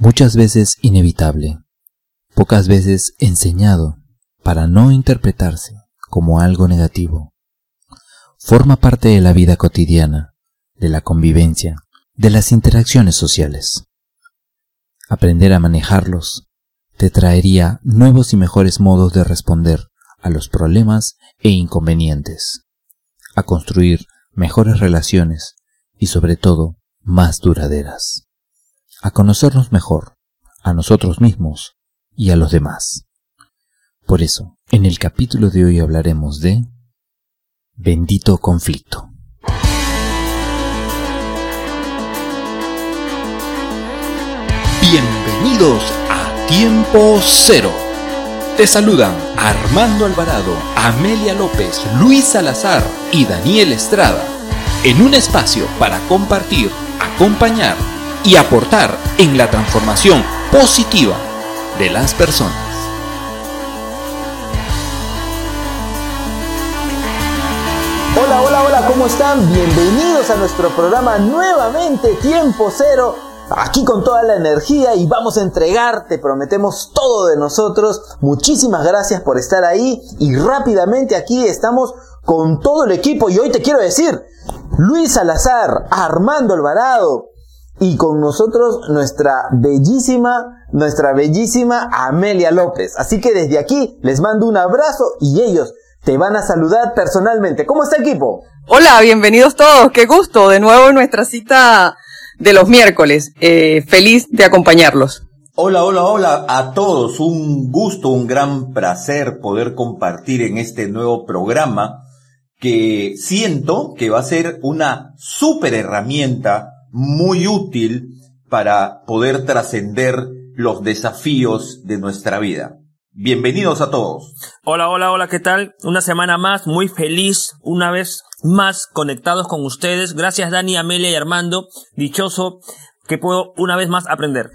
muchas veces inevitable, pocas veces enseñado para no interpretarse como algo negativo. Forma parte de la vida cotidiana, de la convivencia, de las interacciones sociales. Aprender a manejarlos te traería nuevos y mejores modos de responder a los problemas e inconvenientes, a construir mejores relaciones y sobre todo más duraderas, a conocernos mejor, a nosotros mismos y a los demás. Por eso, en el capítulo de hoy hablaremos de bendito conflicto. Bienvenidos a Tiempo Cero. Te saludan Armando Alvarado, Amelia López, Luis Salazar y Daniel Estrada en un espacio para compartir, acompañar y aportar en la transformación positiva de las personas. Hola, hola, hola, ¿cómo están? Bienvenidos a nuestro programa nuevamente Tiempo Cero. Aquí con toda la energía y vamos a entregar, te prometemos todo de nosotros. Muchísimas gracias por estar ahí y rápidamente aquí estamos con todo el equipo y hoy te quiero decir, Luis Salazar, Armando Alvarado y con nosotros nuestra bellísima, nuestra bellísima Amelia López. Así que desde aquí les mando un abrazo y ellos te van a saludar personalmente. ¿Cómo está equipo? Hola, bienvenidos todos. Qué gusto de nuevo en nuestra cita de los miércoles. Eh, feliz de acompañarlos. Hola, hola, hola a todos. Un gusto, un gran placer poder compartir en este nuevo programa que siento que va a ser una súper herramienta muy útil para poder trascender los desafíos de nuestra vida. Bienvenidos a todos. Hola, hola, hola, ¿qué tal? Una semana más, muy feliz, una vez más conectados con ustedes. Gracias Dani, Amelia y Armando. Dichoso que puedo una vez más aprender.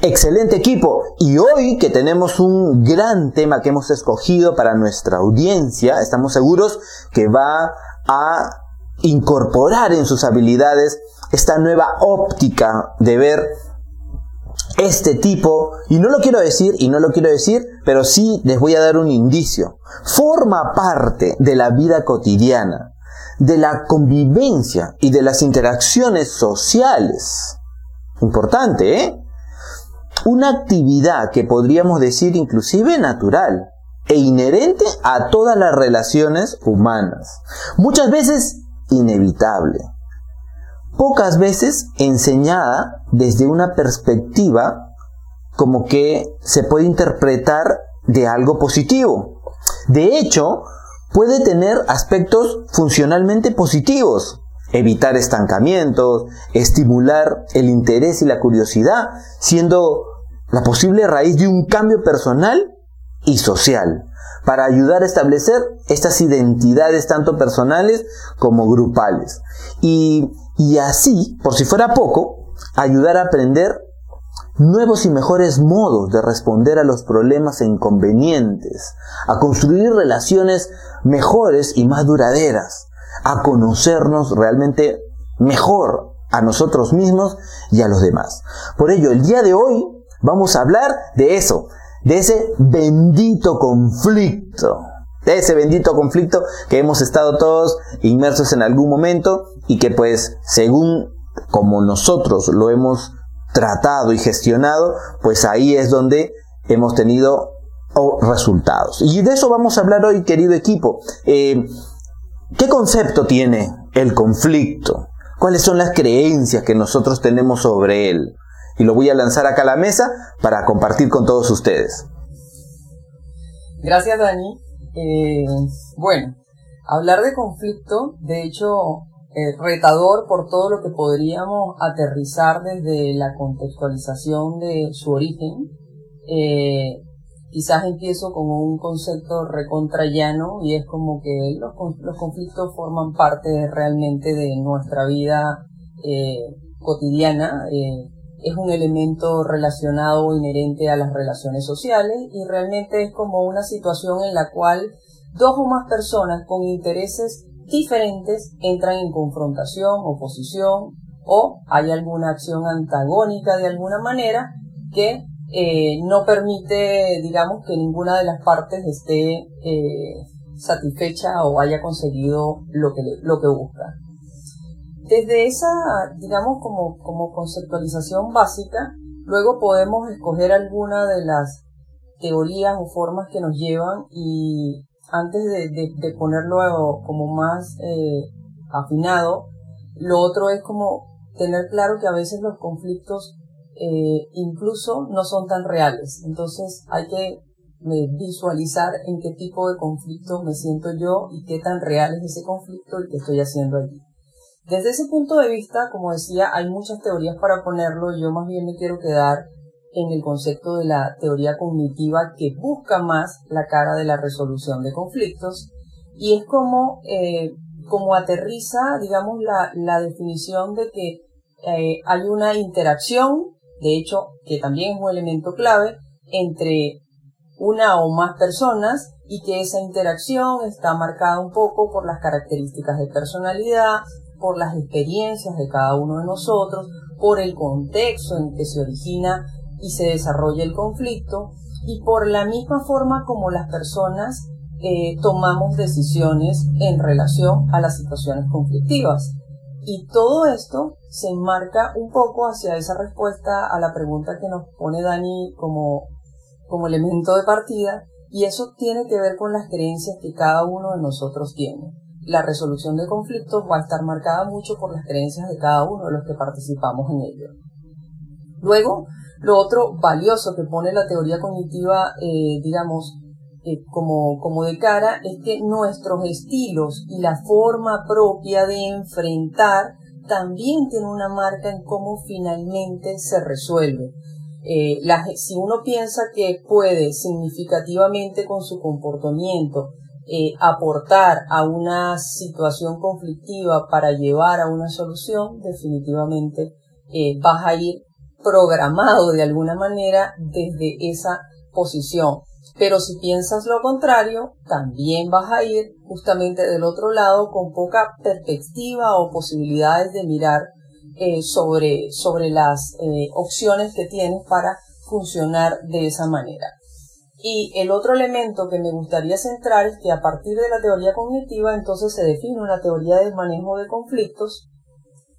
Excelente equipo. Y hoy que tenemos un gran tema que hemos escogido para nuestra audiencia, estamos seguros que va a incorporar en sus habilidades esta nueva óptica de ver este tipo, y no lo quiero decir, y no lo quiero decir, pero sí les voy a dar un indicio. Forma parte de la vida cotidiana, de la convivencia y de las interacciones sociales. Importante, ¿eh? una actividad que podríamos decir inclusive natural e inherente a todas las relaciones humanas. Muchas veces inevitable. Pocas veces enseñada desde una perspectiva como que se puede interpretar de algo positivo. De hecho, puede tener aspectos funcionalmente positivos, evitar estancamientos, estimular el interés y la curiosidad, siendo la posible raíz de un cambio personal y social, para ayudar a establecer estas identidades tanto personales como grupales. Y, y así, por si fuera poco, ayudar a aprender nuevos y mejores modos de responder a los problemas e inconvenientes, a construir relaciones mejores y más duraderas, a conocernos realmente mejor a nosotros mismos y a los demás. Por ello, el día de hoy vamos a hablar de eso, de ese bendito conflicto, de ese bendito conflicto que hemos estado todos inmersos en algún momento y que pues según como nosotros lo hemos tratado y gestionado, pues ahí es donde hemos tenido resultados. Y de eso vamos a hablar hoy, querido equipo. Eh, ¿Qué concepto tiene el conflicto? ¿Cuáles son las creencias que nosotros tenemos sobre él? Y lo voy a lanzar acá a la mesa para compartir con todos ustedes. Gracias, Dani. Eh, bueno, hablar de conflicto, de hecho, retador por todo lo que podríamos aterrizar desde la contextualización de su origen. Eh, quizás empiezo con un concepto recontrayano y es como que los, los conflictos forman parte realmente de nuestra vida eh, cotidiana. Eh, es un elemento relacionado o inherente a las relaciones sociales y realmente es como una situación en la cual dos o más personas con intereses diferentes entran en confrontación, oposición o hay alguna acción antagónica de alguna manera que eh, no permite, digamos, que ninguna de las partes esté eh, satisfecha o haya conseguido lo que, lo que busca. Desde esa, digamos, como, como conceptualización básica, luego podemos escoger alguna de las teorías o formas que nos llevan y antes de, ponerlo como más eh, afinado, lo otro es como tener claro que a veces los conflictos eh, incluso no son tan reales. Entonces hay que eh, visualizar en qué tipo de conflicto me siento yo y qué tan real es ese conflicto y qué estoy haciendo allí. Desde ese punto de vista, como decía, hay muchas teorías para ponerlo. Yo más bien me quiero quedar en el concepto de la teoría cognitiva que busca más la cara de la resolución de conflictos y es como, eh, como aterriza, digamos, la, la definición de que eh, hay una interacción, de hecho, que también es un elemento clave, entre una o más personas y que esa interacción está marcada un poco por las características de personalidad, por las experiencias de cada uno de nosotros, por el contexto en que se origina y se desarrolla el conflicto y por la misma forma como las personas eh, tomamos decisiones en relación a las situaciones conflictivas. Y todo esto se enmarca un poco hacia esa respuesta a la pregunta que nos pone Dani como, como elemento de partida, y eso tiene que ver con las creencias que cada uno de nosotros tiene. La resolución de conflictos va a estar marcada mucho por las creencias de cada uno de los que participamos en ello. Luego, lo otro valioso que pone la teoría cognitiva, eh, digamos, eh, como, como de cara, es que nuestros estilos y la forma propia de enfrentar también tiene una marca en cómo finalmente se resuelve. Eh, si uno piensa que puede significativamente con su comportamiento aportar a una situación conflictiva para llevar a una solución, definitivamente vas a ir programado de alguna manera desde esa posición. Pero si piensas lo contrario, también vas a ir justamente del otro lado con poca perspectiva o posibilidades de mirar eh, sobre, sobre las eh, opciones que tienes para funcionar de esa manera. Y el otro elemento que me gustaría centrar es que a partir de la teoría cognitiva entonces se define una teoría de manejo de conflictos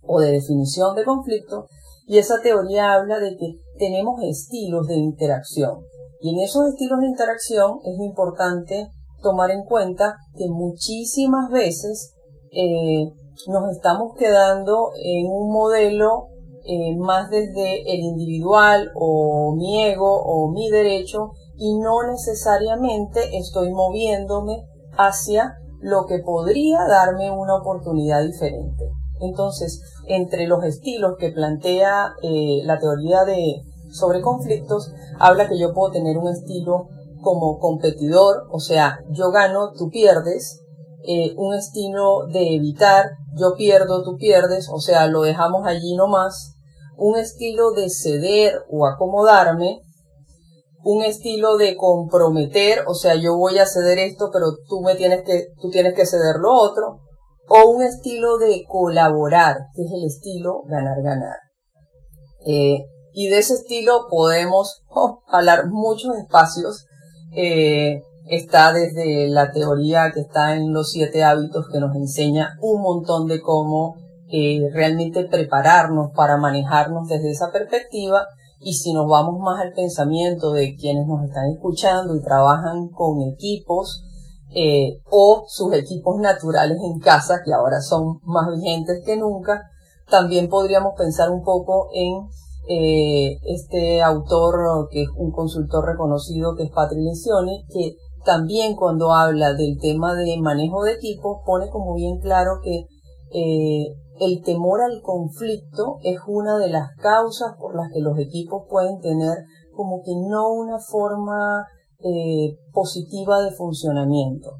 o de definición de conflictos y esa teoría habla de que tenemos estilos de interacción. Y en esos estilos de interacción es importante tomar en cuenta que muchísimas veces eh, nos estamos quedando en un modelo eh, más desde el individual o mi ego o mi derecho y no necesariamente estoy moviéndome hacia lo que podría darme una oportunidad diferente. Entonces, entre los estilos que plantea eh, la teoría de sobre conflictos, habla que yo puedo tener un estilo como competidor, o sea, yo gano, tú pierdes, eh, un estilo de evitar, yo pierdo, tú pierdes, o sea, lo dejamos allí nomás, un estilo de ceder o acomodarme, un estilo de comprometer, o sea, yo voy a ceder esto, pero tú me tienes que, tú tienes que ceder lo otro, o un estilo de colaborar, que es el estilo ganar-ganar. Eh, y de ese estilo podemos oh, hablar muchos espacios. Eh, está desde la teoría que está en los siete hábitos que nos enseña un montón de cómo eh, realmente prepararnos para manejarnos desde esa perspectiva. Y si nos vamos más al pensamiento de quienes nos están escuchando y trabajan con equipos, eh, o sus equipos naturales en casa, que ahora son más vigentes que nunca. También podríamos pensar un poco en eh, este autor que es un consultor reconocido que es Patrick Lencioni, que también cuando habla del tema de manejo de equipos pone como bien claro que eh, el temor al conflicto es una de las causas por las que los equipos pueden tener como que no una forma eh, positiva de funcionamiento.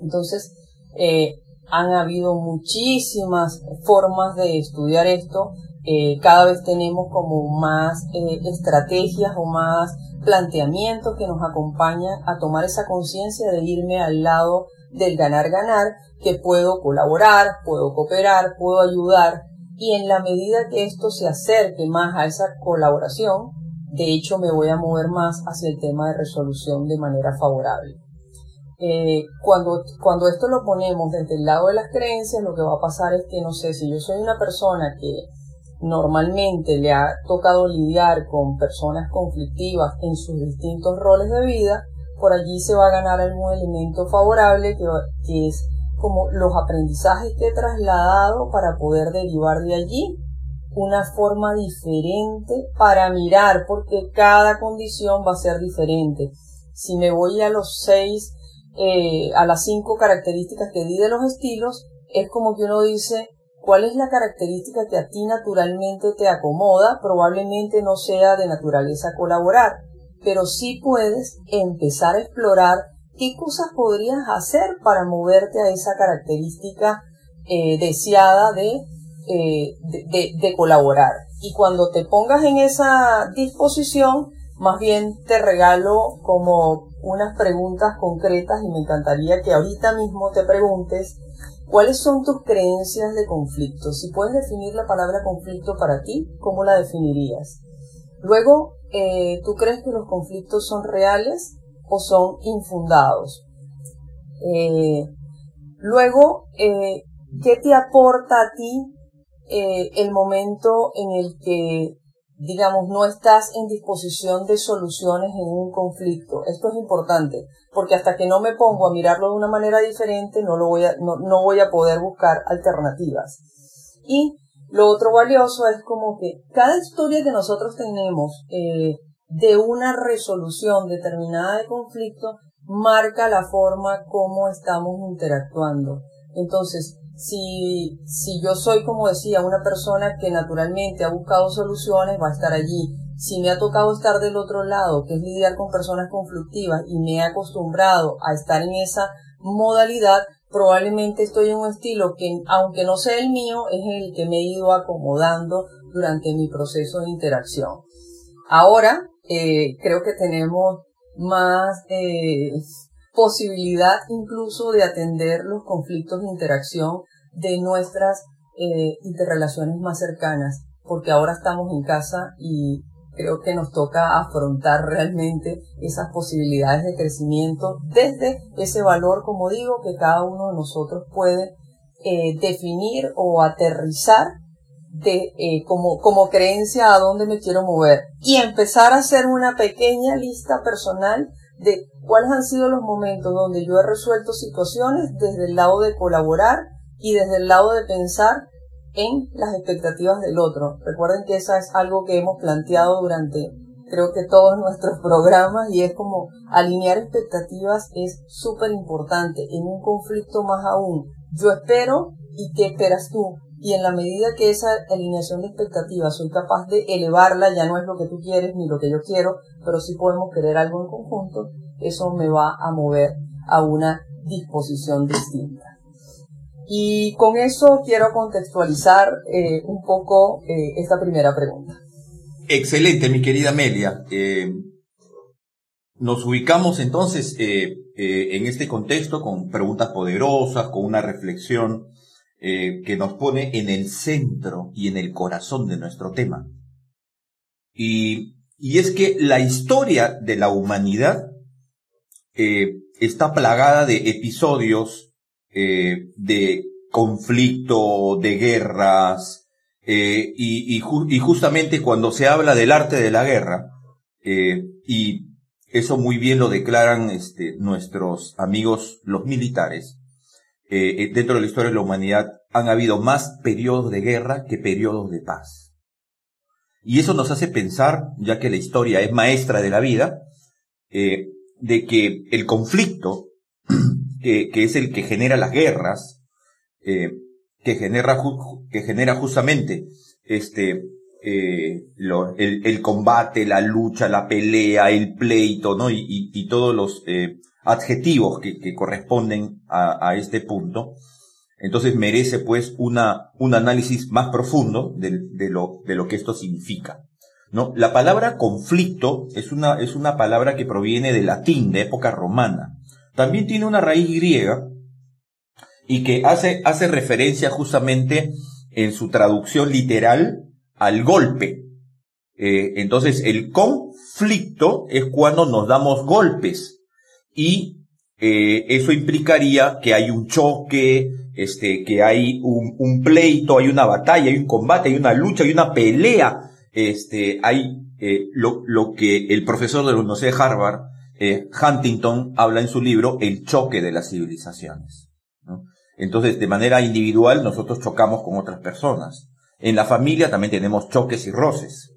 Entonces, eh, han habido muchísimas formas de estudiar esto. Eh, cada vez tenemos como más estrategias o más planteamientos que nos acompañan a tomar esa conciencia de irme al lado del ganar-ganar, que puedo colaborar, puedo cooperar, puedo ayudar, y en la medida que esto se acerque más a esa colaboración, de hecho me voy a mover más hacia el tema de resolución de manera favorable. Eh, cuando, cuando esto lo ponemos desde el lado de las creencias, lo que va a pasar es que, no sé, si yo soy una persona que normalmente le ha tocado lidiar con personas conflictivas en sus distintos roles de vida, por allí se va a ganar algún elemento favorable que, que es como los aprendizajes que he trasladado para poder derivar de allí una forma diferente para mirar, porque cada condición va a ser diferente. Si me voy a los seis, eh, a las cinco características que di de los estilos, es como que uno dice, ¿cuál es la característica que a ti naturalmente te acomoda? Probablemente no sea de naturaleza colaborar, pero sí puedes empezar a explorar qué cosas podrías hacer para moverte a esa característica eh, deseada de eh, de, colaborar. Y cuando te pongas en esa disposición, más bien te regalo como unas preguntas concretas y me encantaría que ahorita mismo te preguntes cuáles son tus creencias de conflicto. Si puedes definir la palabra conflicto para ti, ¿cómo la definirías? Luego, eh, ¿tú crees que los conflictos son reales o son infundados? Eh, luego, ¿qué te aporta a ti eh, el momento en el que, digamos, no estás en disposición de soluciones en un conflicto. Esto es importante, porque hasta que no me pongo a mirarlo de una manera diferente, no, lo voy a, no, no voy a poder buscar alternativas. Y lo otro valioso es como que cada historia que nosotros tenemos eh, de una resolución determinada de conflicto marca la forma como estamos interactuando. Entonces, si, si yo soy, como decía, una persona que naturalmente ha buscado soluciones, va a estar allí. Si me ha tocado estar del otro lado, que es lidiar con personas conflictivas, y me he acostumbrado a estar en esa modalidad, probablemente estoy en un estilo que, aunque no sea el mío, es el que me he ido acomodando durante mi proceso de interacción. Ahora, eh, creo que tenemos más eh, posibilidad incluso de atender los conflictos de interacción de nuestras eh, interrelaciones más cercanas, porque ahora estamos en casa y creo que nos toca afrontar realmente esas posibilidades de crecimiento desde ese valor, como digo, que cada uno de nosotros puede eh, definir o aterrizar de, eh, como, como creencia a dónde me quiero mover. Y empezar a hacer una pequeña lista personal de cuáles han sido los momentos donde yo he resuelto situaciones desde el lado de colaborar y desde el lado de pensar en las expectativas del otro. Recuerden que eso es algo que hemos planteado durante creo que todos nuestros programas y es como alinear expectativas es súper importante en un conflicto más aún. Yo espero y qué esperas tú. Y en la medida que esa alineación de expectativas soy capaz de elevarla, ya no es lo que tú quieres ni lo que yo quiero, pero sí podemos querer algo en conjunto, eso me va a mover a una disposición distinta. Y con eso quiero contextualizar eh, un poco eh, esta primera pregunta. Excelente, mi querida Amelia. Eh, nos ubicamos entonces en este contexto con preguntas poderosas, con una reflexión que nos pone en el centro y en el corazón de nuestro tema. Y, y es que la historia de la humanidad está plagada de episodios eh, de conflicto, de guerras, eh, y, justamente cuando se habla del arte de la guerra, eh, y eso muy bien lo declaran este, nuestros amigos los militares, dentro de la historia de la humanidad han habido más periodos de guerra que periodos de paz. Y eso nos hace pensar, ya que la historia es maestra de la vida, de que el conflicto que, es el que genera las guerras, eh, que genera que genera justamente este eh, el, combate, la lucha, la pelea, el pleito, ¿no? Y, todos los eh, adjetivos que, corresponden a, este punto. Entonces merece pues una, un análisis más profundo de, lo, de lo que esto significa. ¿no? La palabra conflicto es una, es una palabra que proviene del latín, de época romana también tiene una raíz griega y que hace, hace referencia justamente en su traducción literal al golpe, Eh, entonces, el conflicto es cuando nos damos golpes y eh, eso implicaría que hay un choque, este, que hay un, pleito, hay una batalla, hay un combate, hay una lucha, hay una pelea, este, hay eh, lo, lo, que el profesor de la Universidad de Harvard, eh, Huntington, habla en su libro El choque de las civilizaciones. Entonces, de manera individual, nosotros chocamos con otras personas. En la familia también tenemos choques y roces.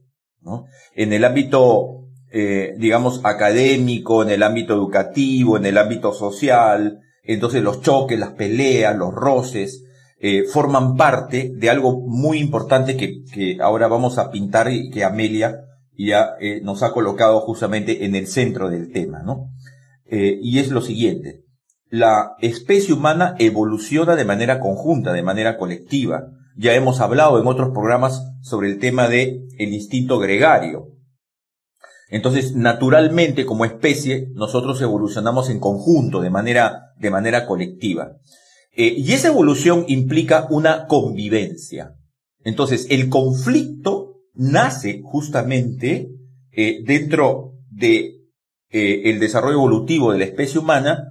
En el ámbito, eh, digamos, académico, en el ámbito educativo, en el ámbito social, entonces los choques, las peleas, los roces, eh, forman parte de algo muy importante que, que, ahora vamos a pintar y que Amelia ya eh, nos ha colocado justamente en el centro del tema, ¿no? Eh, y es lo siguiente, la especie humana evoluciona de manera conjunta, de manera colectiva. Ya hemos hablado en otros programas sobre el tema de el instinto gregario. Entonces, naturalmente, como especie, nosotros evolucionamos en conjunto, de manera, de manera colectiva. Eh, y esa evolución implica una convivencia. Entonces, el conflicto nace justamente eh, dentro de eh, el desarrollo evolutivo de la especie humana,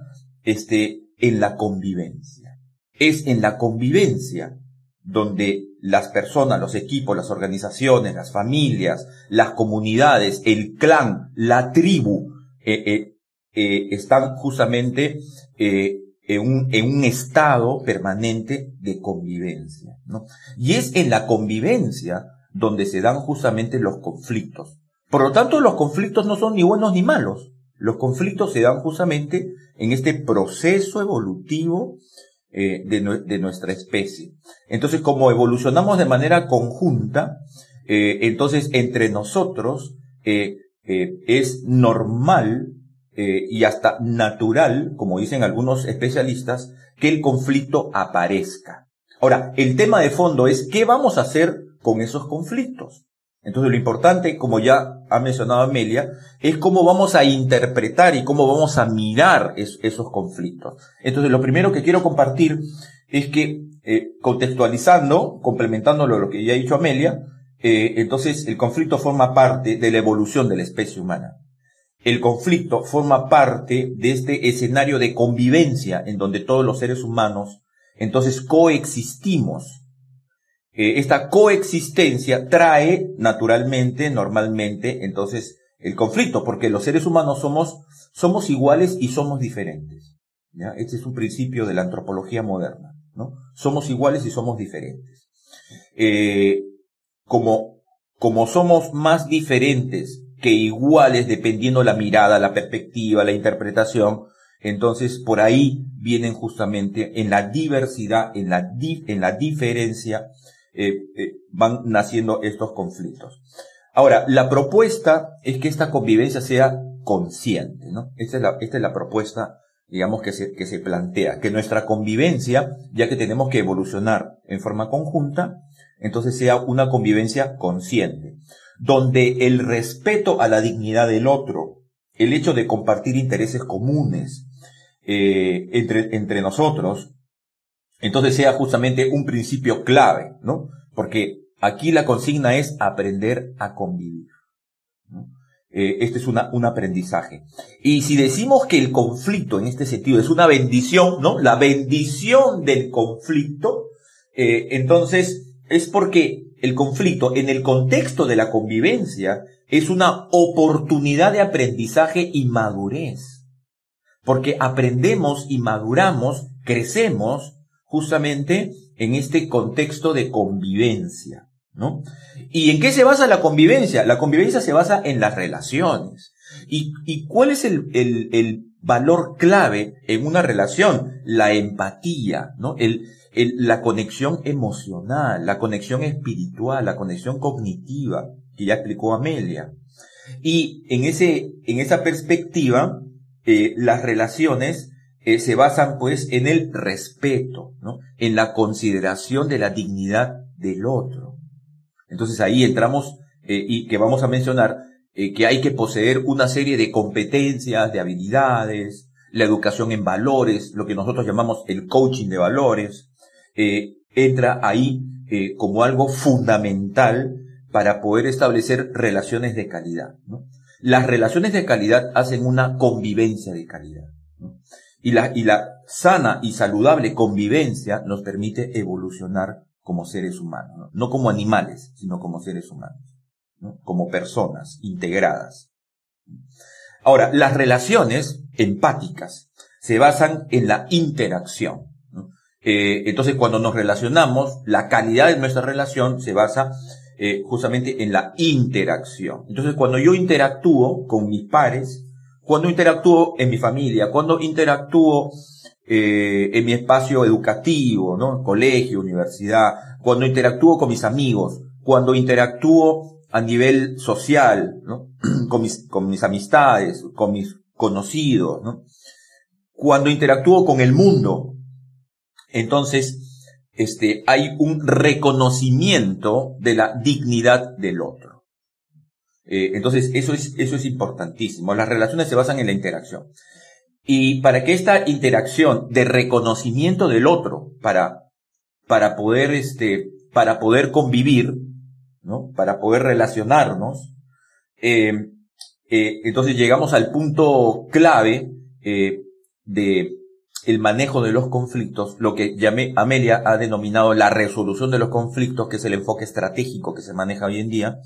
este, en la convivencia. Es en la convivencia donde las personas, los equipos, las organizaciones, las familias, las comunidades, el clan, la tribu, eh, están justamente en un, en, un, estado permanente de convivencia. ¿no? Y es en la convivencia donde se dan justamente los conflictos. Por lo tanto, los conflictos no son ni buenos ni malos. Los conflictos se dan justamente en este proceso evolutivo eh, de, nuestra especie. Entonces, como evolucionamos de manera conjunta, eh, entonces entre nosotros eh, es normal y hasta natural, como dicen algunos especialistas, que el conflicto aparezca. Ahora, el tema de fondo es qué vamos a hacer con esos conflictos. Entonces lo importante, como ya ha mencionado Amelia, es cómo vamos a interpretar y cómo vamos a mirar esos conflictos. Entonces lo primero que quiero compartir es que, eh, contextualizando, complementándolo lo que ya ha dicho Amelia, eh, entonces el conflicto forma parte de la evolución de la especie humana. El conflicto forma parte de este escenario de convivencia en donde todos los seres humanos entonces coexistimos eh, esta coexistencia trae naturalmente, normalmente, entonces, el conflicto, porque los seres humanos somos, somos iguales y somos diferentes. ¿ya? Este es un principio de la antropología moderna, ¿no? Somos iguales y somos diferentes. Eh, como, como somos más diferentes que iguales dependiendo la mirada, la perspectiva, la interpretación, entonces por ahí vienen justamente en la diversidad, en la, en la diferencia, eh, eh, van naciendo estos conflictos. Ahora, la propuesta es que esta convivencia sea consciente, ¿no? Esta es la, esta es la propuesta, digamos, que se, que se plantea, que nuestra convivencia, ya que tenemos que evolucionar en forma conjunta, entonces sea una convivencia consciente, donde el respeto a la dignidad del otro, el hecho de compartir intereses comunes eh, entre, entre nosotros, entonces sea justamente un principio clave, ¿no? Porque aquí la consigna es aprender a convivir. Eh, este es un aprendizaje. Y si decimos que el conflicto en este sentido es una bendición, ¿no? La bendición del conflicto, eh, entonces es porque el conflicto en el contexto de la convivencia es una oportunidad de aprendizaje y madurez. Porque aprendemos y maduramos, crecemos justamente en este contexto de convivencia, ¿no? ¿Y en qué se basa la convivencia? La convivencia se basa en las relaciones. ¿Y, cuál es el, el, el, valor clave en una relación? La empatía, ¿no? El, el, la conexión emocional, la conexión espiritual, la conexión cognitiva, que ya explicó Amelia. Y en ese, en esa perspectiva, eh, las relaciones eh, se basan pues en el respeto. En la consideración de la dignidad del otro. Entonces ahí entramos eh, y que vamos a mencionar eh, que hay que poseer una serie de competencias, de habilidades, la educación en valores, lo que nosotros llamamos el coaching de valores, entra ahí como algo fundamental para poder establecer relaciones de calidad. Las relaciones de calidad hacen una convivencia de calidad. Y, la, y la sana y saludable convivencia nos permite evolucionar como seres humanos, no, como animales, sino como seres humanos, como personas integradas. Ahora, las relaciones empáticas se basan en la interacción. Eh, entonces, cuando nos relacionamos, la calidad de nuestra relación se basa eh, justamente en la interacción. Entonces, cuando yo interactúo con mis pares, cuando interactúo en mi familia, cuando interactúo eh, en mi espacio educativo, ¿no? Colegio, universidad, cuando interactúo con mis amigos, cuando interactúo a nivel social, ¿no? con, mis, con mis amistades, con mis conocidos, ¿no? Cuando interactúo con el mundo, entonces, este, hay un reconocimiento de la dignidad del otro. Eh, entonces, eso es, eso es importantísimo. Las relaciones se basan en la interacción. Y para que esta interacción de reconocimiento del otro, para, para poder, este, para poder convivir, ¿no? Para poder relacionarnos, eh, eh, entonces llegamos al punto clave de el manejo de los conflictos, lo que llamé, Amelia ha denominado la resolución de los conflictos, que es el enfoque estratégico que se maneja hoy en día,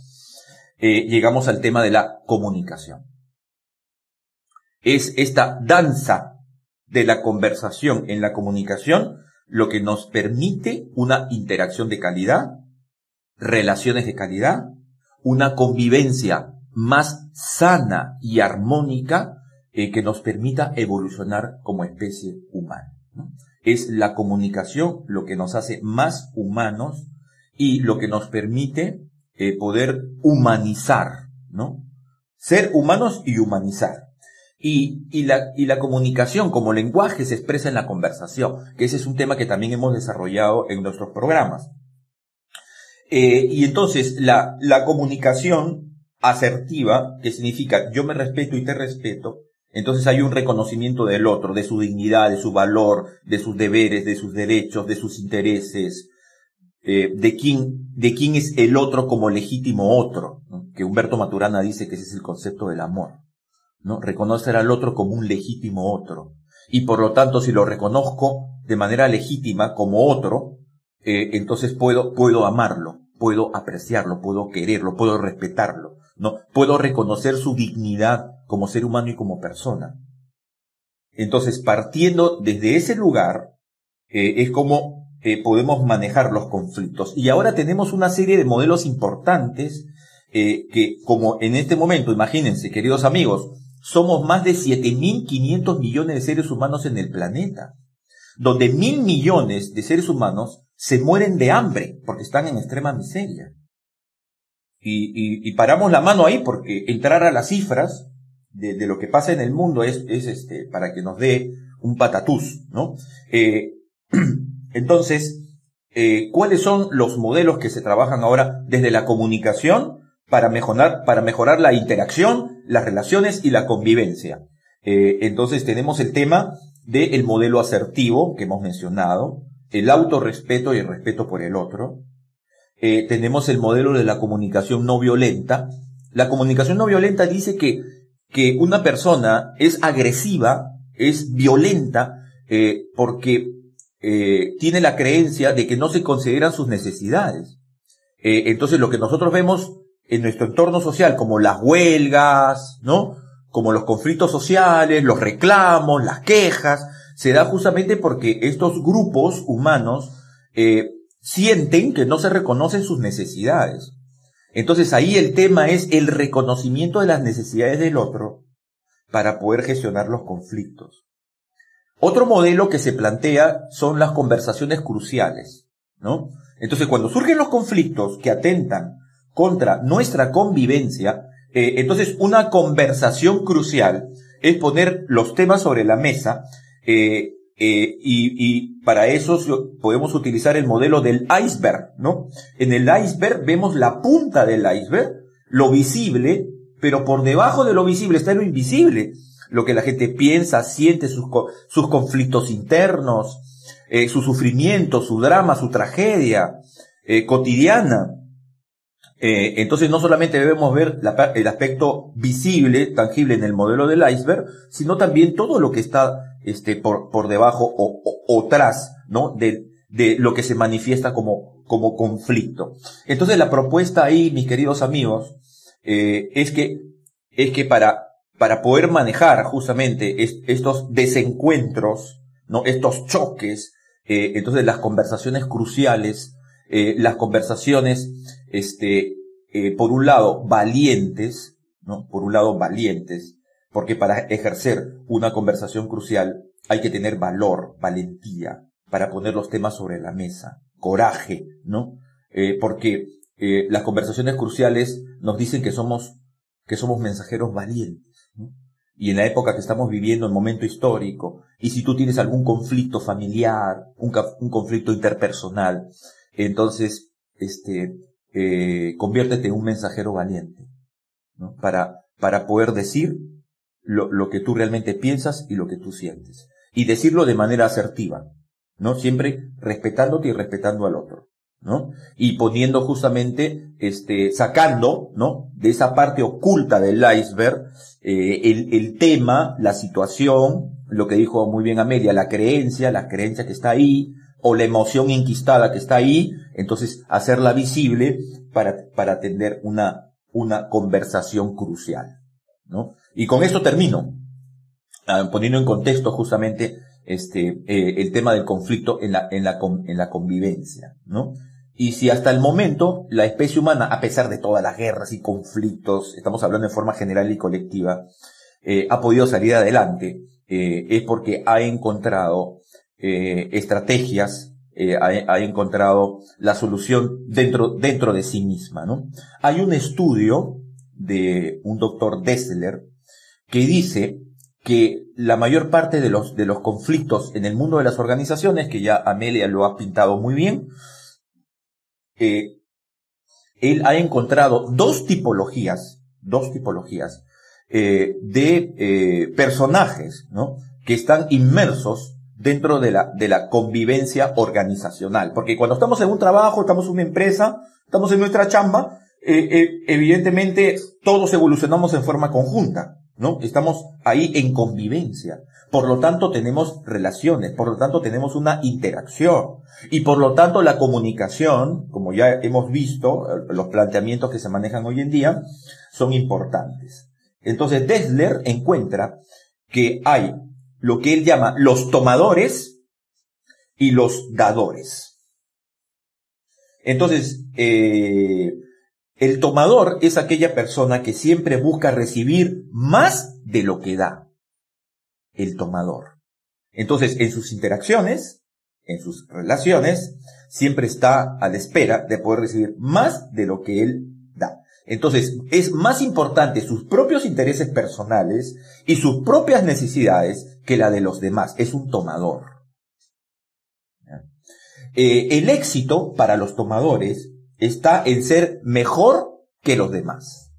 eh, llegamos al tema de la comunicación. Es esta danza de la conversación en la comunicación lo que nos permite una interacción de calidad, relaciones de calidad, una convivencia más sana y armónica eh, que nos permita evolucionar como especie humana. Es la comunicación lo que nos hace más humanos y lo que nos permite eh, poder humanizar, ¿no? Ser humanos y humanizar. Y, y, la, y la comunicación como lenguaje se expresa en la conversación, que ese es un tema que también hemos desarrollado en nuestros programas. Eh, y entonces la, la comunicación asertiva, que significa yo me respeto y te respeto, entonces hay un reconocimiento del otro, de su dignidad, de su valor, de sus deberes, de sus derechos, de sus intereses, eh, de quién, de quién es el otro como legítimo otro, que Humberto Maturana dice que ese es el concepto del amor, ¿no? Reconocer al otro como un legítimo otro. Y por lo tanto, si lo reconozco de manera legítima como otro, eh, entonces puedo, puedo amarlo, puedo apreciarlo, puedo quererlo, puedo respetarlo, ¿no? Puedo reconocer su dignidad como ser humano y como persona. Entonces, partiendo desde ese lugar, eh, es como podemos manejar los conflictos. Y ahora tenemos una serie de modelos importantes eh, que, como en este momento, imagínense, queridos amigos, somos más de 7.500 millones de seres humanos en el planeta, donde mil millones de seres humanos se mueren de hambre porque están en extrema miseria. Y, y paramos la mano ahí porque entrar a las cifras de, lo que pasa en el mundo es, es este, para que nos dé un patatús, ¿no? Eh, entonces, eh, ¿cuáles son los modelos que se trabajan ahora desde la comunicación para mejorar, para mejorar la interacción, las relaciones y la convivencia? Eh, entonces tenemos el tema del modelo asertivo que hemos mencionado, el autorrespeto y el respeto por el otro. tenemos el modelo de la comunicación no violenta. La comunicación no violenta dice que que una persona es agresiva, es violenta, eh, porque eh, tiene la creencia de que no se consideran sus necesidades. Eh, entonces lo que nosotros vemos en nuestro entorno social, como las huelgas, ¿no? Como los conflictos sociales, los reclamos, las quejas, se da justamente porque estos grupos humanos sienten que no se reconocen sus necesidades. Entonces ahí el tema es el reconocimiento de las necesidades del otro para poder gestionar los conflictos. Otro modelo que se plantea son las conversaciones cruciales, ¿no? Entonces cuando surgen los conflictos que atentan contra nuestra convivencia, eh, entonces una conversación crucial es poner los temas sobre la mesa eh, eh, y, y, para eso podemos utilizar el modelo del iceberg, ¿no? En el iceberg vemos la punta del iceberg, lo visible, pero por debajo de lo visible está lo invisible, lo que la gente piensa, siente, sus, sus conflictos internos, eh, su sufrimiento, su drama, su tragedia eh, cotidiana. Eh, entonces no solamente debemos ver la- el aspecto visible, tangible en el modelo del iceberg, sino también todo lo que está este, por, por debajo o, o, tras, ¿no? De, de lo que se manifiesta como, como conflicto. Entonces la propuesta ahí, mis queridos amigos, es que, es que para, para poder manejar justamente est- estos desencuentros, ¿no? Estos choques, eh, entonces las conversaciones cruciales, eh, las conversaciones, este, eh, por un lado, valientes, ¿no? Por un lado, valientes, porque para ejercer una conversación crucial hay que tener valor, valentía, para poner los temas sobre la mesa, coraje, ¿no? Porque las conversaciones cruciales nos dicen que somos, que somos mensajeros valientes. Y en la época que estamos viviendo, el momento histórico, y si tú tienes algún conflicto familiar, un, un conflicto interpersonal, entonces, este, eh, conviértete en un mensajero valiente, ¿no? Para, para poder decir lo, lo que tú realmente piensas y lo que tú sientes. Y decirlo de manera asertiva, ¿no? Siempre respetándote y respetando al otro, ¿no? Y poniendo justamente, este, sacando, ¿no? De esa parte oculta del iceberg, eh, el, el tema, la situación, lo que dijo muy bien Amelia, la creencia, la creencia que está ahí, o la emoción inquistada que está ahí, entonces hacerla visible para, para tener una, una conversación crucial, ¿no? Y con esto termino, ah, poniendo en contexto justamente este, eh, el tema del conflicto en la, en la, en la convivencia, ¿no? Y si hasta el momento la especie humana, a pesar de todas las guerras y conflictos, estamos hablando en forma general y colectiva, eh, ha podido salir adelante, eh, es porque ha encontrado eh, estrategias, eh, ha, ha encontrado la solución dentro, dentro de sí misma, ¿no? Hay un estudio de un doctor Dessler que dice que la mayor parte de los, de los conflictos en el mundo de las organizaciones, que ya Amelia lo ha pintado muy bien, él ha encontrado dos tipologías, dos tipologías eh, de eh, personajes, ¿no? Que están inmersos dentro de la, de la convivencia organizacional. Porque cuando estamos en un trabajo, estamos en una empresa, estamos en nuestra chamba, eh, evidentemente todos evolucionamos en forma conjunta, ¿no? Estamos ahí en convivencia. Por lo tanto, tenemos relaciones, por lo tanto, tenemos una interacción. Y por lo tanto, la comunicación, como ya hemos visto, eh, los planteamientos que se manejan hoy en día, son importantes. Entonces, Dessler encuentra que hay lo que él llama los tomadores y los dadores. Entonces, eh, el tomador es aquella persona que siempre busca recibir más de lo que da. El tomador. Entonces, en sus interacciones, en sus relaciones, siempre está a la espera de poder recibir más de lo que él da. Entonces, es más importante sus propios intereses personales y sus propias necesidades que la de los demás. Es un tomador. Eh, el éxito para los tomadores está en ser mejor que los demás.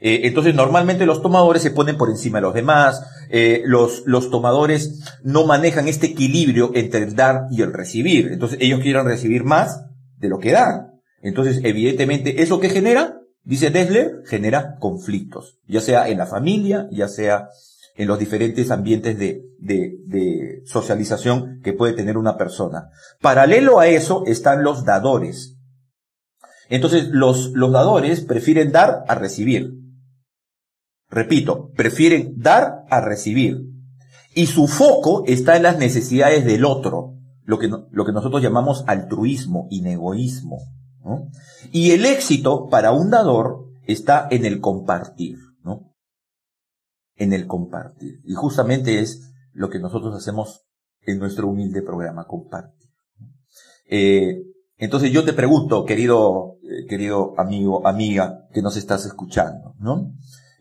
Eh, entonces, normalmente los tomadores se ponen por encima de los demás. eh, los, los tomadores no manejan este equilibrio entre el dar y el recibir. Entonces, ellos quieren recibir más de lo que dan. Entonces, evidentemente, ¿eso que genera? Dice Dessler, genera conflictos, ya sea en la familia, ya sea en los diferentes ambientes de, de, de socialización que puede tener una persona. Paralelo a eso están los dadores. Entonces, los, los dadores prefieren dar a recibir. Repito, prefieren dar a recibir. Y su foco está en las necesidades del otro, lo que, lo que nosotros llamamos altruismo, inegoísmo. ¿no? Y el éxito para un dador está en el compartir, ¿no? En el compartir. Y justamente es lo que nosotros hacemos en nuestro humilde programa, compartir. Eh, entonces yo te pregunto, querido, eh, querido amigo, amiga, que nos estás escuchando, ¿no?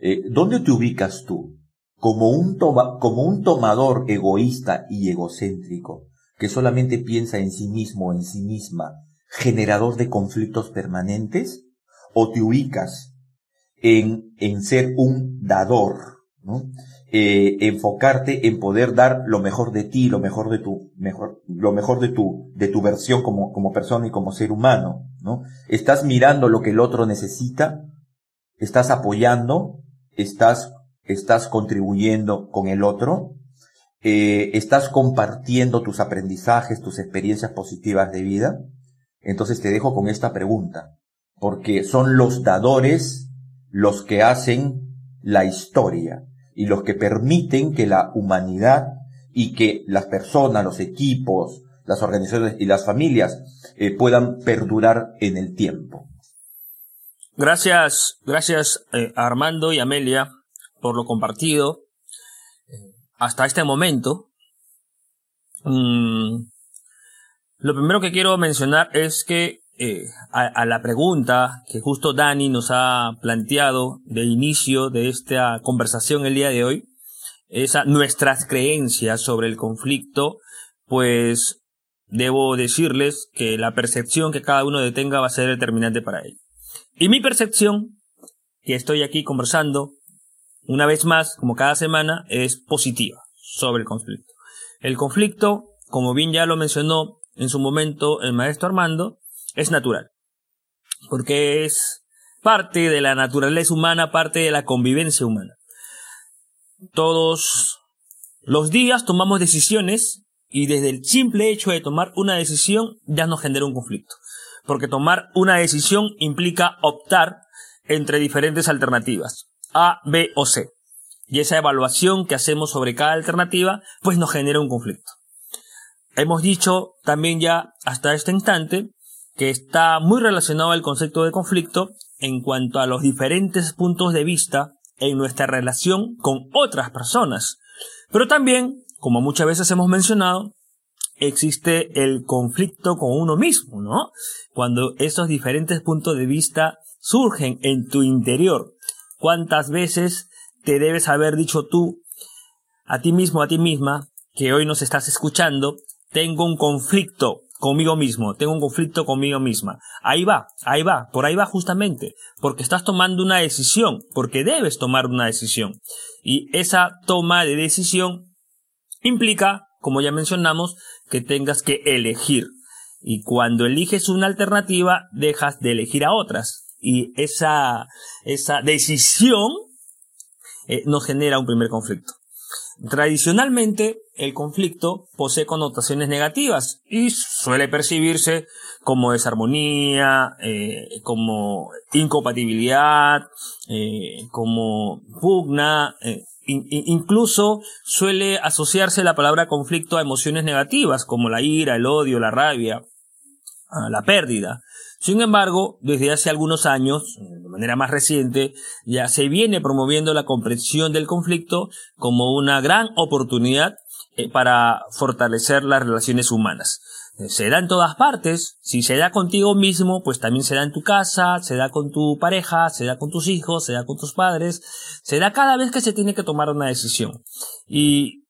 Eh, ¿Dónde te ubicas tú? Como un, toma- como un tomador egoísta y egocéntrico, que solamente piensa en sí mismo, en sí misma, generador de conflictos permanentes? ¿O te ubicas en, en ser un dador, ¿no? Eh, enfocarte en poder dar lo mejor de ti, lo mejor de tu, mejor, lo mejor de tu, de tu versión como, como persona y como ser humano, ¿no? Estás mirando lo que el otro necesita, estás apoyando, estás, estás contribuyendo con el otro, eh, estás compartiendo tus aprendizajes, tus experiencias positivas de vida. Entonces te dejo con esta pregunta, porque son los dadores los que hacen la historia y los que permiten que la humanidad y que las personas, los equipos, las organizaciones y las familias eh, puedan perdurar en el tiempo. Gracias, gracias eh, Armando y Amelia por lo compartido hasta este momento. Mm, lo primero que quiero mencionar es que eh, a, la pregunta que justo Dani nos ha planteado de inicio de esta conversación el día de hoy, esa nuestras creencias sobre el conflicto, pues debo decirles que la percepción que cada uno detenga va a ser determinante para él. Y mi percepción, que estoy aquí conversando, una vez más, como cada semana, es positiva sobre el conflicto. El conflicto, como bien ya lo mencionó en su momento el maestro Armando, es natural. Porque es parte de la naturaleza humana, parte de la convivencia humana. Todos los días tomamos decisiones y desde el simple hecho de tomar una decisión ya nos genera un conflicto. Porque tomar una decisión implica optar entre diferentes alternativas, A, B o C. Y esa evaluación que hacemos sobre cada alternativa, pues nos genera un conflicto. Hemos dicho también ya hasta este instante que está muy relacionado al concepto de conflicto en cuanto a los diferentes puntos de vista en nuestra relación con otras personas. Pero también, como muchas veces hemos mencionado, existe el conflicto con uno mismo, ¿no? Cuando esos diferentes puntos de vista surgen en tu interior. ¿Cuántas veces te debes haber dicho tú a ti mismo, a ti misma, que hoy nos estás escuchando, tengo un conflicto conmigo mismo, tengo un conflicto conmigo misma. Ahí va, ahí va, por ahí va justamente, porque estás tomando una decisión, porque debes tomar una decisión. Y esa toma de decisión implica, como ya mencionamos, que tengas que elegir. Y cuando eliges una alternativa, dejas de elegir a otras. Y esa, esa decisión eh, nos genera un primer conflicto. Tradicionalmente, el conflicto posee connotaciones negativas y suele percibirse como desarmonía, eh, como incompatibilidad, eh, como pugna, eh, incluso suele asociarse la palabra conflicto a emociones negativas como la ira, el odio, la rabia, la pérdida. Sin embargo, desde hace algunos años, de manera más reciente, ya se viene promoviendo la comprensión del conflicto como una gran oportunidad eh, para fortalecer las relaciones humanas. Eh, se da en todas partes, si se da contigo mismo, pues también se da en tu casa, se da con tu pareja, se da con tus hijos, se da con tus padres, se da cada vez que se tiene que tomar una decisión. Y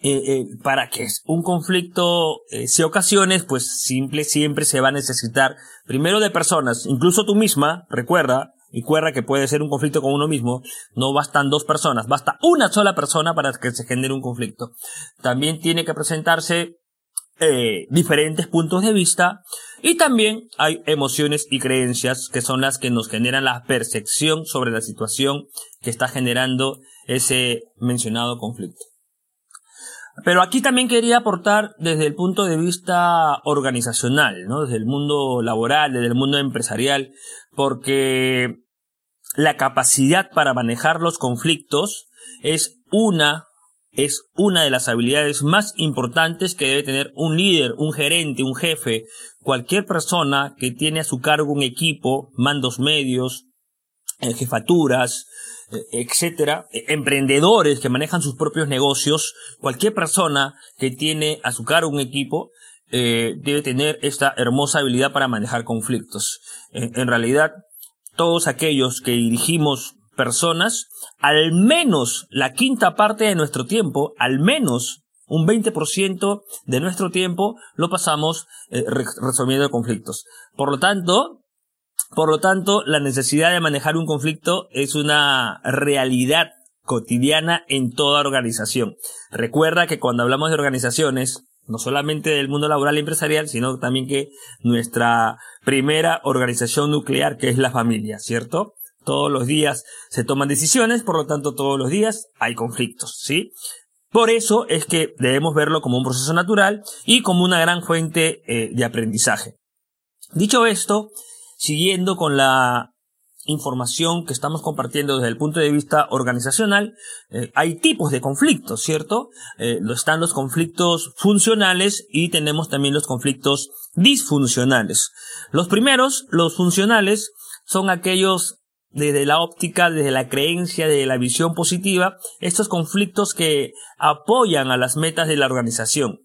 eh, eh, para que un conflicto eh, se ocasione, pues simple siempre se va a necesitar primero de personas, incluso tú misma, recuerda, y recuerda que puede ser un conflicto con uno mismo, no bastan dos personas, basta una sola persona para que se genere un conflicto. También tiene que presentarse diferentes puntos de vista y también hay emociones y creencias que son las que nos generan la percepción sobre la situación que está generando ese mencionado conflicto. Pero aquí también quería aportar desde el punto de vista organizacional, ¿no? Desde el mundo laboral, desde el mundo empresarial, porque la capacidad para manejar los conflictos es una es una de las habilidades más importantes que debe tener un líder, un gerente, un jefe, cualquier persona que tiene a su cargo un equipo, mandos medios, eh, jefaturas, etcétera, eh, emprendedores que manejan sus propios negocios, cualquier persona que tiene a su cargo un equipo, eh, debe tener esta hermosa habilidad para manejar conflictos. en realidad, todos aquellos que dirigimos personas, al menos la quinta parte de nuestro tiempo, al menos un 20% de nuestro tiempo lo pasamos eh, resolviendo conflictos. Por lo tanto, por lo tanto, la necesidad de manejar un conflicto es una realidad cotidiana en toda organización. Recuerda que cuando hablamos de organizaciones, no solamente del mundo laboral y empresarial, sino también que nuestra primera organización nuclear, que es la familia, ¿cierto? Todos los días se toman decisiones, por lo tanto todos los días hay conflictos, ¿sí? Por eso es que debemos verlo como un proceso natural y como una gran fuente eh, de aprendizaje. Dicho esto, siguiendo con la información que estamos compartiendo desde el punto de vista organizacional, eh, hay tipos de conflictos, ¿cierto? Eh, están los conflictos funcionales y tenemos también los conflictos disfuncionales. Los primeros, los funcionales, son aquellos desde la óptica, desde la creencia, desde la visión positiva, estos conflictos que apoyan a las metas de la organización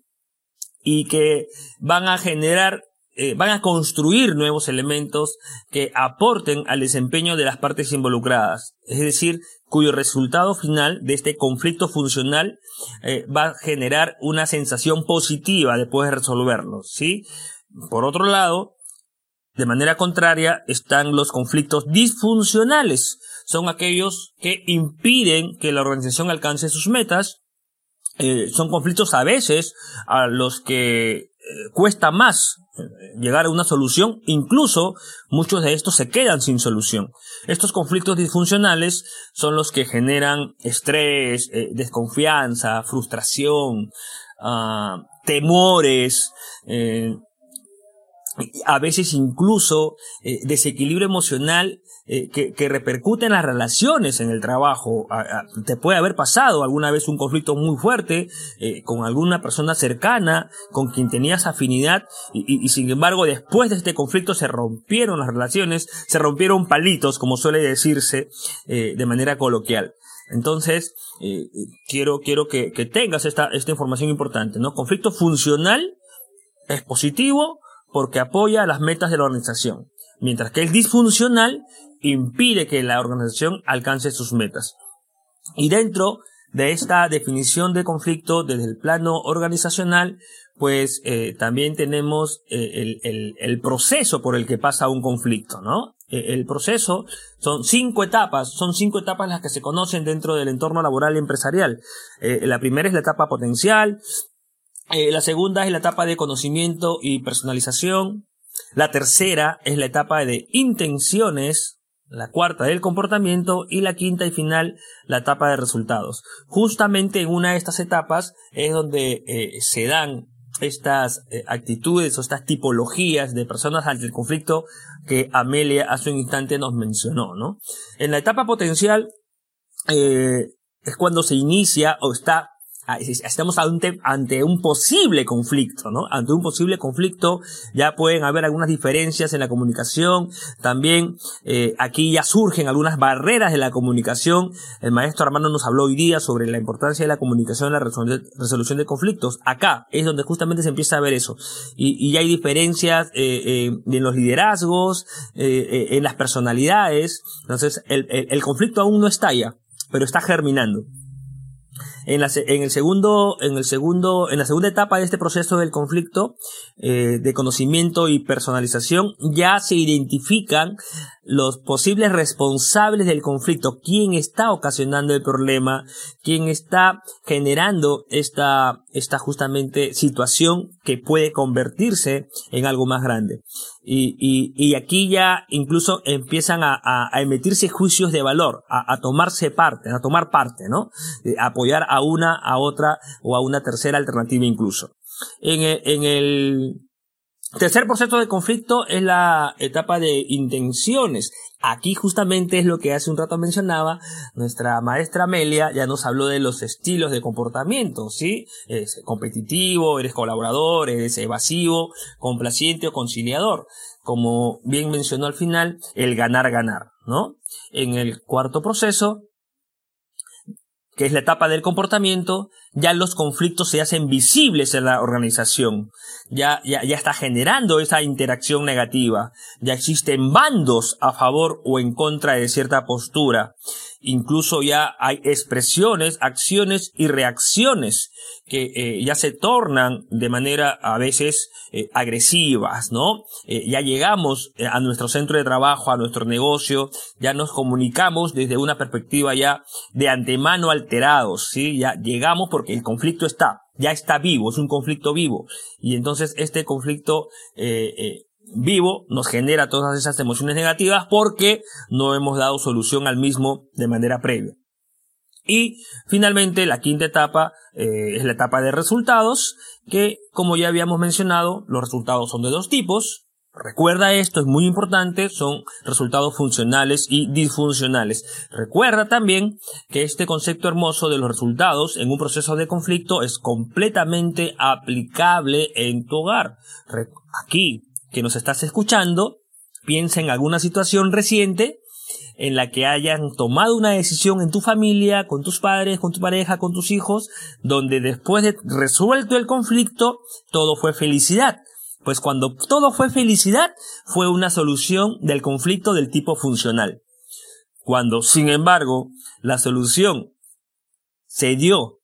y que van a generar eh, van a construir nuevos elementos que aporten al desempeño de las partes involucradas, es decir, cuyo resultado final de este conflicto funcional eh, va a generar una sensación positiva después de resolverlo, ¿sí? Por otro lado, de manera contraria están los conflictos disfuncionales, son aquellos que impiden que la organización alcance sus metas, eh, son conflictos a veces a los que cuesta más llegar a una solución, incluso muchos de estos se quedan sin solución. Estos conflictos disfuncionales son los que generan estrés, eh, desconfianza, frustración, ah, temores, eh, a veces incluso eh, desequilibrio emocional eh, que, repercute en las relaciones en el trabajo. te puede haber pasado alguna vez un conflicto muy fuerte eh, con alguna persona cercana, con quien tenías afinidad, y, sin embargo después de este conflicto se rompieron las relaciones, se rompieron palitos, como suele decirse de manera coloquial. Entonces, quiero, quiero que, que tengas esta, esta información importante, ¿no? Conflicto funcional es positivo, porque apoya las metas de la organización, mientras que el disfuncional impide que la organización alcance sus metas. Y dentro de esta definición de conflicto desde el plano organizacional, pues eh, también tenemos eh, el, proceso por el que pasa un conflicto, ¿no? E, el proceso son cinco etapas, son cinco etapas las que se conocen dentro del entorno laboral y empresarial. Eh, la primera es la etapa potencial, la segunda es la etapa de conocimiento y personalización. La tercera es la etapa de intenciones. La cuarta del comportamiento y la quinta y final la etapa de resultados. Justamente en una de estas etapas es donde eh, se dan estas eh, actitudes o estas tipologías de personas ante el conflicto que Amelia hace un instante nos mencionó, ¿no? En la etapa potencial es cuando se inicia o está estamos ante, un posible conflicto, ¿no? Ante un posible conflicto ya pueden haber algunas diferencias en la comunicación, también eh, aquí ya surgen algunas barreras de la comunicación. El maestro Armando nos habló hoy día sobre la importancia de la comunicación en la resolución de conflictos. Acá es donde justamente se empieza a ver eso. Y, y hay diferencias eh, eh, en los liderazgos, en las personalidades. Entonces el, el conflicto aún no estalla, pero está germinando. En, la, en el segundo, en el segundo, en la segunda etapa de este proceso del conflicto eh, de conocimiento y personalización, ya se identifican los posibles responsables del conflicto, quién está ocasionando el problema, quién está generando esta, esta justamente situación que puede convertirse en algo más grande. Y, y, y aquí ya incluso empiezan a, a, emitirse juicios de valor, a, a, tomarse parte, a tomar parte, ¿no? apoyar a una, a otra o a una tercera alternativa incluso. En en el Tercer proceso de conflicto es la etapa de intenciones. Aquí justamente es lo que hace un rato mencionaba nuestra maestra Amelia, ya nos habló de los estilos de comportamiento, ¿sí? Es competitivo, eres colaborador, eres evasivo, complaciente o conciliador. Como bien mencionó al final, el ganar-ganar, ¿no? En el cuarto proceso que es la etapa del comportamiento, ya los conflictos se hacen visibles en la organización, ya, ya, ya está generando esa interacción negativa, ya existen bandos a favor o en contra de cierta postura, incluso ya hay expresiones, acciones y reacciones que eh, ya se tornan de manera a veces eh, agresivas, ¿no? Eh, ya llegamos a nuestro centro de trabajo, a nuestro negocio, ya nos comunicamos desde una perspectiva ya de antemano alterados, ¿sí? Ya llegamos porque el conflicto está, ya está vivo, es un conflicto vivo. Y entonces este conflicto vivo nos genera todas esas emociones negativas porque no hemos dado solución al mismo de manera previa. Y finalmente la quinta etapa eh, es la etapa de resultados, que como ya habíamos mencionado, los resultados son de dos tipos. Recuerda esto, es muy importante, son resultados funcionales y disfuncionales. Recuerda también que este concepto hermoso de los resultados en un proceso de conflicto es completamente aplicable en tu hogar. Aquí, que nos estás escuchando, piensa en alguna situación reciente en la que hayan tomado una decisión en tu familia, con tus padres, con tu pareja, con tus hijos, donde después de resuelto el conflicto, todo fue felicidad. Pues cuando todo fue felicidad, fue una solución del conflicto del tipo funcional. Cuando, sin embargo, la solución se dio,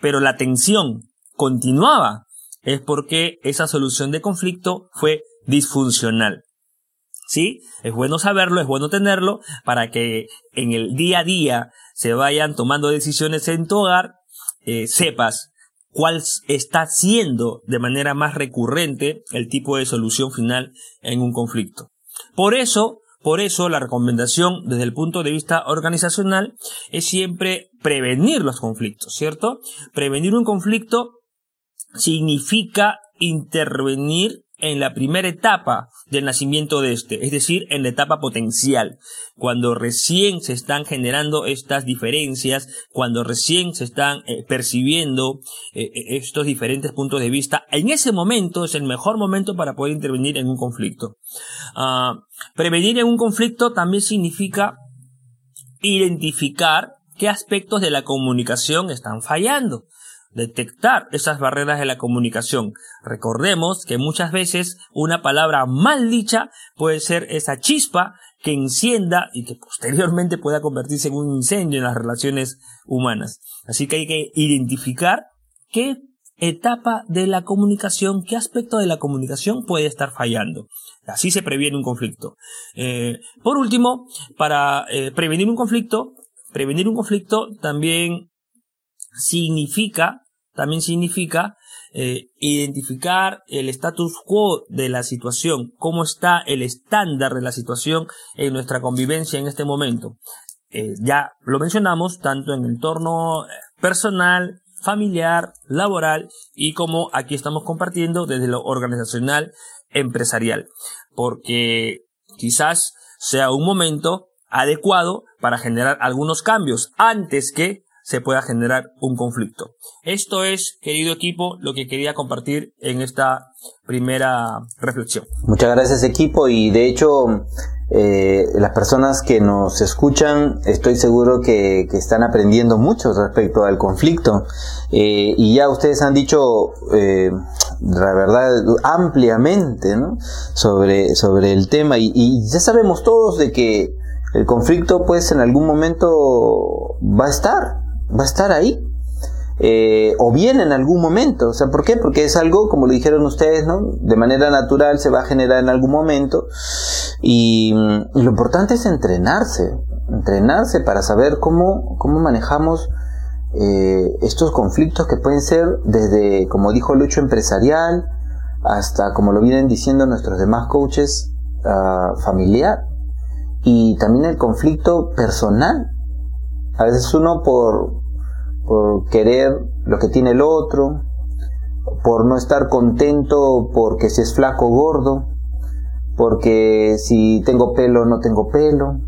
pero la tensión continuaba, es porque esa solución de conflicto fue disfuncional. ¿sí? Es bueno saberlo, es bueno tenerlo para que en el día a día se vayan tomando decisiones en tu hogar, eh, sepas cuál está siendo de manera más recurrente el tipo de solución final en un conflicto. Por eso, por eso la recomendación desde el punto de vista organizacional es siempre prevenir los conflictos, ¿cierto? Prevenir un conflicto significa intervenir en la primera etapa del nacimiento de este, es decir, en la etapa potencial, cuando recién se están generando estas diferencias, cuando recién se están eh, percibiendo eh, eh, estos diferentes puntos de vista, en ese momento es el mejor momento para poder intervenir en un conflicto. Ah, prevenir en un conflicto también significa identificar qué aspectos de la comunicación están fallando detectar esas barreras de la comunicación. Recordemos que muchas veces una palabra mal dicha puede ser esa chispa que encienda y que posteriormente pueda convertirse en un incendio en las relaciones humanas. Así que hay que identificar qué etapa de la comunicación, qué aspecto de la comunicación puede estar fallando. Así se previene un conflicto. Eh, por último, para eh, prevenir un conflicto, prevenir un conflicto también significa, también significa eh, identificar el status quo de la situación, cómo está el estándar de la situación en nuestra convivencia en este momento. Eh, ya lo mencionamos tanto en el entorno eh, personal, familiar, laboral y como aquí estamos compartiendo desde lo organizacional, empresarial. Porque quizás sea un momento adecuado para generar algunos cambios antes que se pueda generar un conflicto. Esto es, querido equipo, lo que quería compartir en esta primera reflexión. Muchas gracias equipo y de hecho eh, las personas que nos escuchan estoy seguro que, están aprendiendo mucho respecto al conflicto eh, y ya ustedes han dicho eh, la verdad ampliamente sobre, sobre el tema y, y ya sabemos todos de que el conflicto pues en algún momento va a estar va a estar ahí. Eh, o bien en algún momento. O sea, ¿por qué? Porque es algo, como lo dijeron ustedes, ¿no? De manera natural se va a generar en algún momento. Y, lo importante es entrenarse, entrenarse para saber cómo, cómo manejamos eh, estos conflictos que pueden ser desde, como dijo Lucho, empresarial, hasta, como lo vienen diciendo nuestros demás coaches, uh, familiar. Y también el conflicto personal, a veces uno por, querer lo que tiene el otro, por no estar contento porque si es flaco o gordo, porque si tengo pelo o no tengo pelo.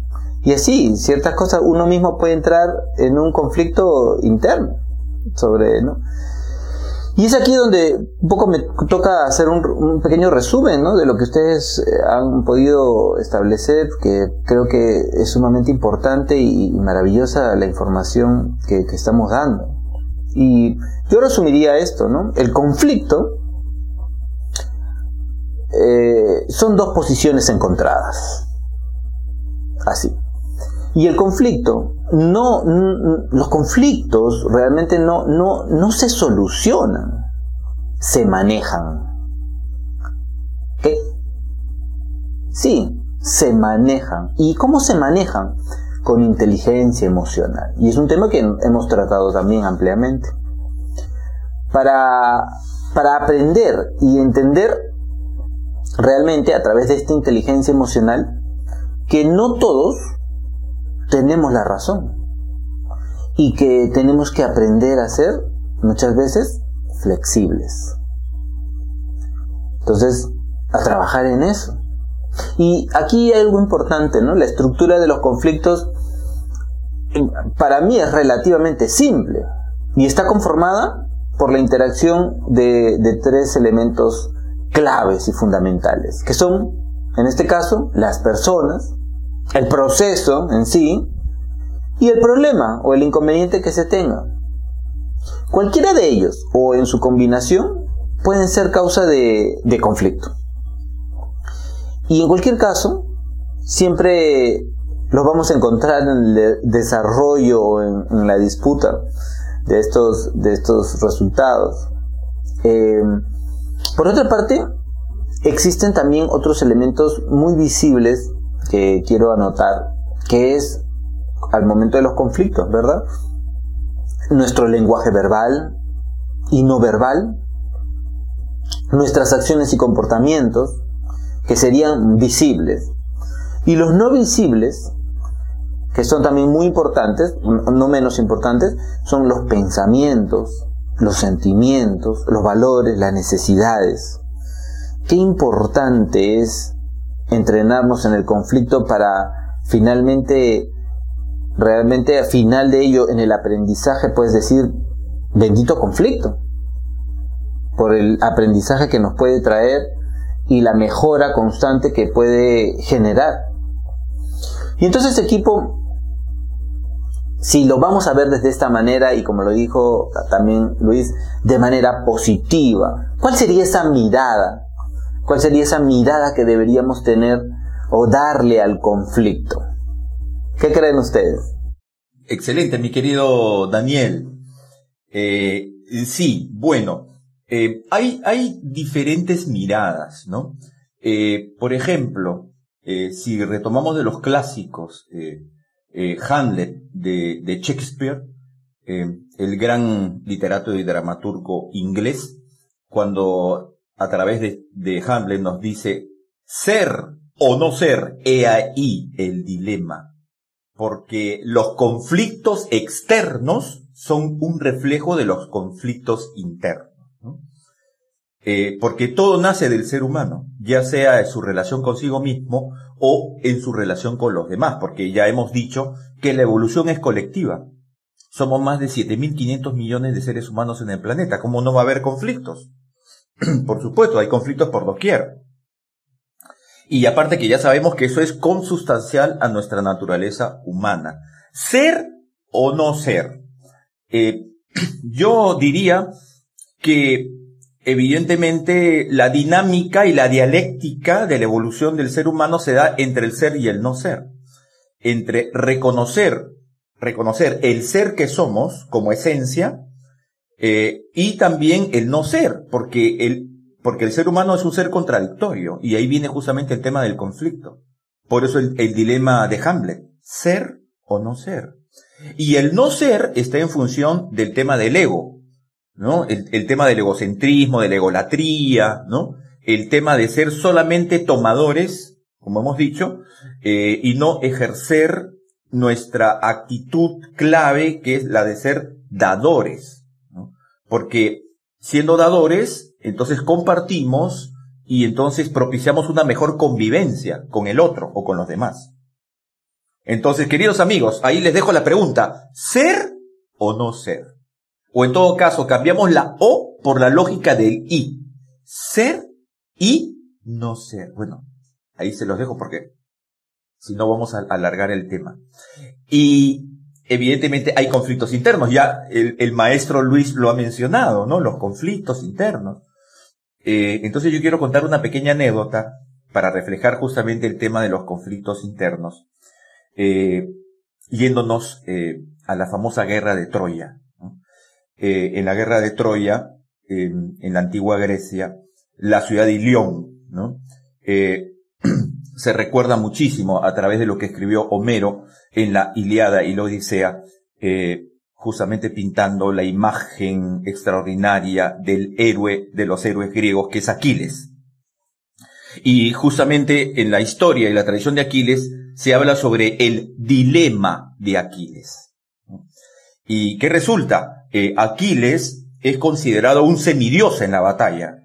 Y así, ciertas cosas, uno mismo puede entrar en un conflicto interno sobre, ¿no? Y es aquí donde un poco me toca hacer un, pequeño resumen de lo que ustedes eh, han podido establecer, que creo que es sumamente importante y maravillosa la información que, estamos dando. Y yo resumiría esto. El conflicto eh, son dos posiciones encontradas. Así. Y el conflicto no, los conflictos realmente no, no, no se solucionan, se manejan. ¿Qué? Sí, se manejan. ¿Y cómo se manejan? Con inteligencia emocional. Y es un tema que hemos tratado también ampliamente. Para, para aprender y entender realmente a través de esta inteligencia emocional que no todos tenemos la razón y que tenemos que aprender a ser muchas veces flexibles. Entonces, a trabajar en eso. Y aquí hay algo importante, ¿no? La estructura de los conflictos para mí es relativamente simple y está conformada por la interacción de, de tres elementos claves y fundamentales, que son, en este caso, las personas, el proceso en sí y el problema o el inconveniente que se tenga. Cualquiera de ellos o en su combinación pueden ser causa de, conflicto. Y en cualquier caso, siempre los vamos a encontrar en el desarrollo o en, la disputa de estos, de estos resultados. Eh, por otra parte, existen también otros elementos muy visibles que quiero anotar, que es al momento de los conflictos, ¿verdad? Nuestro lenguaje verbal y no verbal, nuestras acciones y comportamientos, que serían visibles, y los no visibles, que son también muy importantes, no menos importantes, son los pensamientos, los sentimientos, los valores, las necesidades. Qué importante es entrenarnos en el conflicto para finalmente, realmente al final de ello, en el aprendizaje, puedes decir, bendito conflicto, por el aprendizaje que nos puede traer y la mejora constante que puede generar. Y entonces equipo, si lo vamos a ver desde esta manera y como lo dijo también Luis, de manera positiva, ¿cuál sería esa mirada ¿Cuál sería esa mirada que deberíamos tener o darle al conflicto? ¿Qué creen ustedes? Excelente, mi querido Daniel. Eh, sí, bueno, eh, hay, hay diferentes miradas, ¿no? Eh, por ejemplo, si retomamos de los clásicos, Hamlet de, de Shakespeare, el gran literato y dramaturgo inglés, cuando a través de, Hamlet nos dice, ser o no ser, he ahí el dilema. Porque los conflictos externos son un reflejo de los conflictos internos. Eh, porque todo nace del ser humano, ya sea en su relación consigo mismo o en su relación con los demás, porque ya hemos dicho que la evolución es colectiva. Somos más de 7.500 millones de seres humanos en el planeta. ¿Cómo no va a haber conflictos? por supuesto, hay conflictos por doquier. Y aparte que ya sabemos que eso es consustancial a nuestra naturaleza humana. Ser o no ser. Eh, yo diría que evidentemente la dinámica y la dialéctica de la evolución del ser humano se da entre el ser y el no ser. Entre reconocer, reconocer el ser que somos como esencia eh, y también el no ser, porque el, porque el ser humano es un ser contradictorio, y ahí viene justamente el tema del conflicto. Por eso el, dilema de Hamlet, ser o no ser. Y el no ser está en función del tema del ego, ¿no? El, tema del egocentrismo, de la egolatría, ¿no? El tema de ser solamente tomadores, como hemos dicho, eh, y no ejercer nuestra actitud clave, que es la de ser dadores. Porque siendo dadores, entonces compartimos y entonces propiciamos una mejor convivencia con el otro o con los demás. Entonces, queridos amigos, ahí les dejo la pregunta, ¿ser o no ser? O en todo caso, cambiamos la O por la lógica del I. Ser y no ser. Bueno, ahí se los dejo porque si no vamos a alargar el tema. Y evidentemente hay conflictos internos. Ya el, maestro Luis lo ha mencionado, ¿no? Los conflictos internos. Eh, entonces yo quiero contar una pequeña anécdota para reflejar justamente el tema de los conflictos internos. Eh, yéndonos eh, a la famosa guerra de Troya. En la guerra de Troya, en la antigua Grecia, la ciudad de Ilión, ¿no? Se recuerda muchísimo a través de lo que escribió Homero en la Iliada y la Odisea, eh, justamente pintando la imagen extraordinaria del héroe de los héroes griegos, que es Aquiles. Y justamente en la historia y la tradición de Aquiles se habla sobre el dilema de Aquiles. ¿Y qué resulta? Eh, Aquiles es considerado un semidios en la batalla.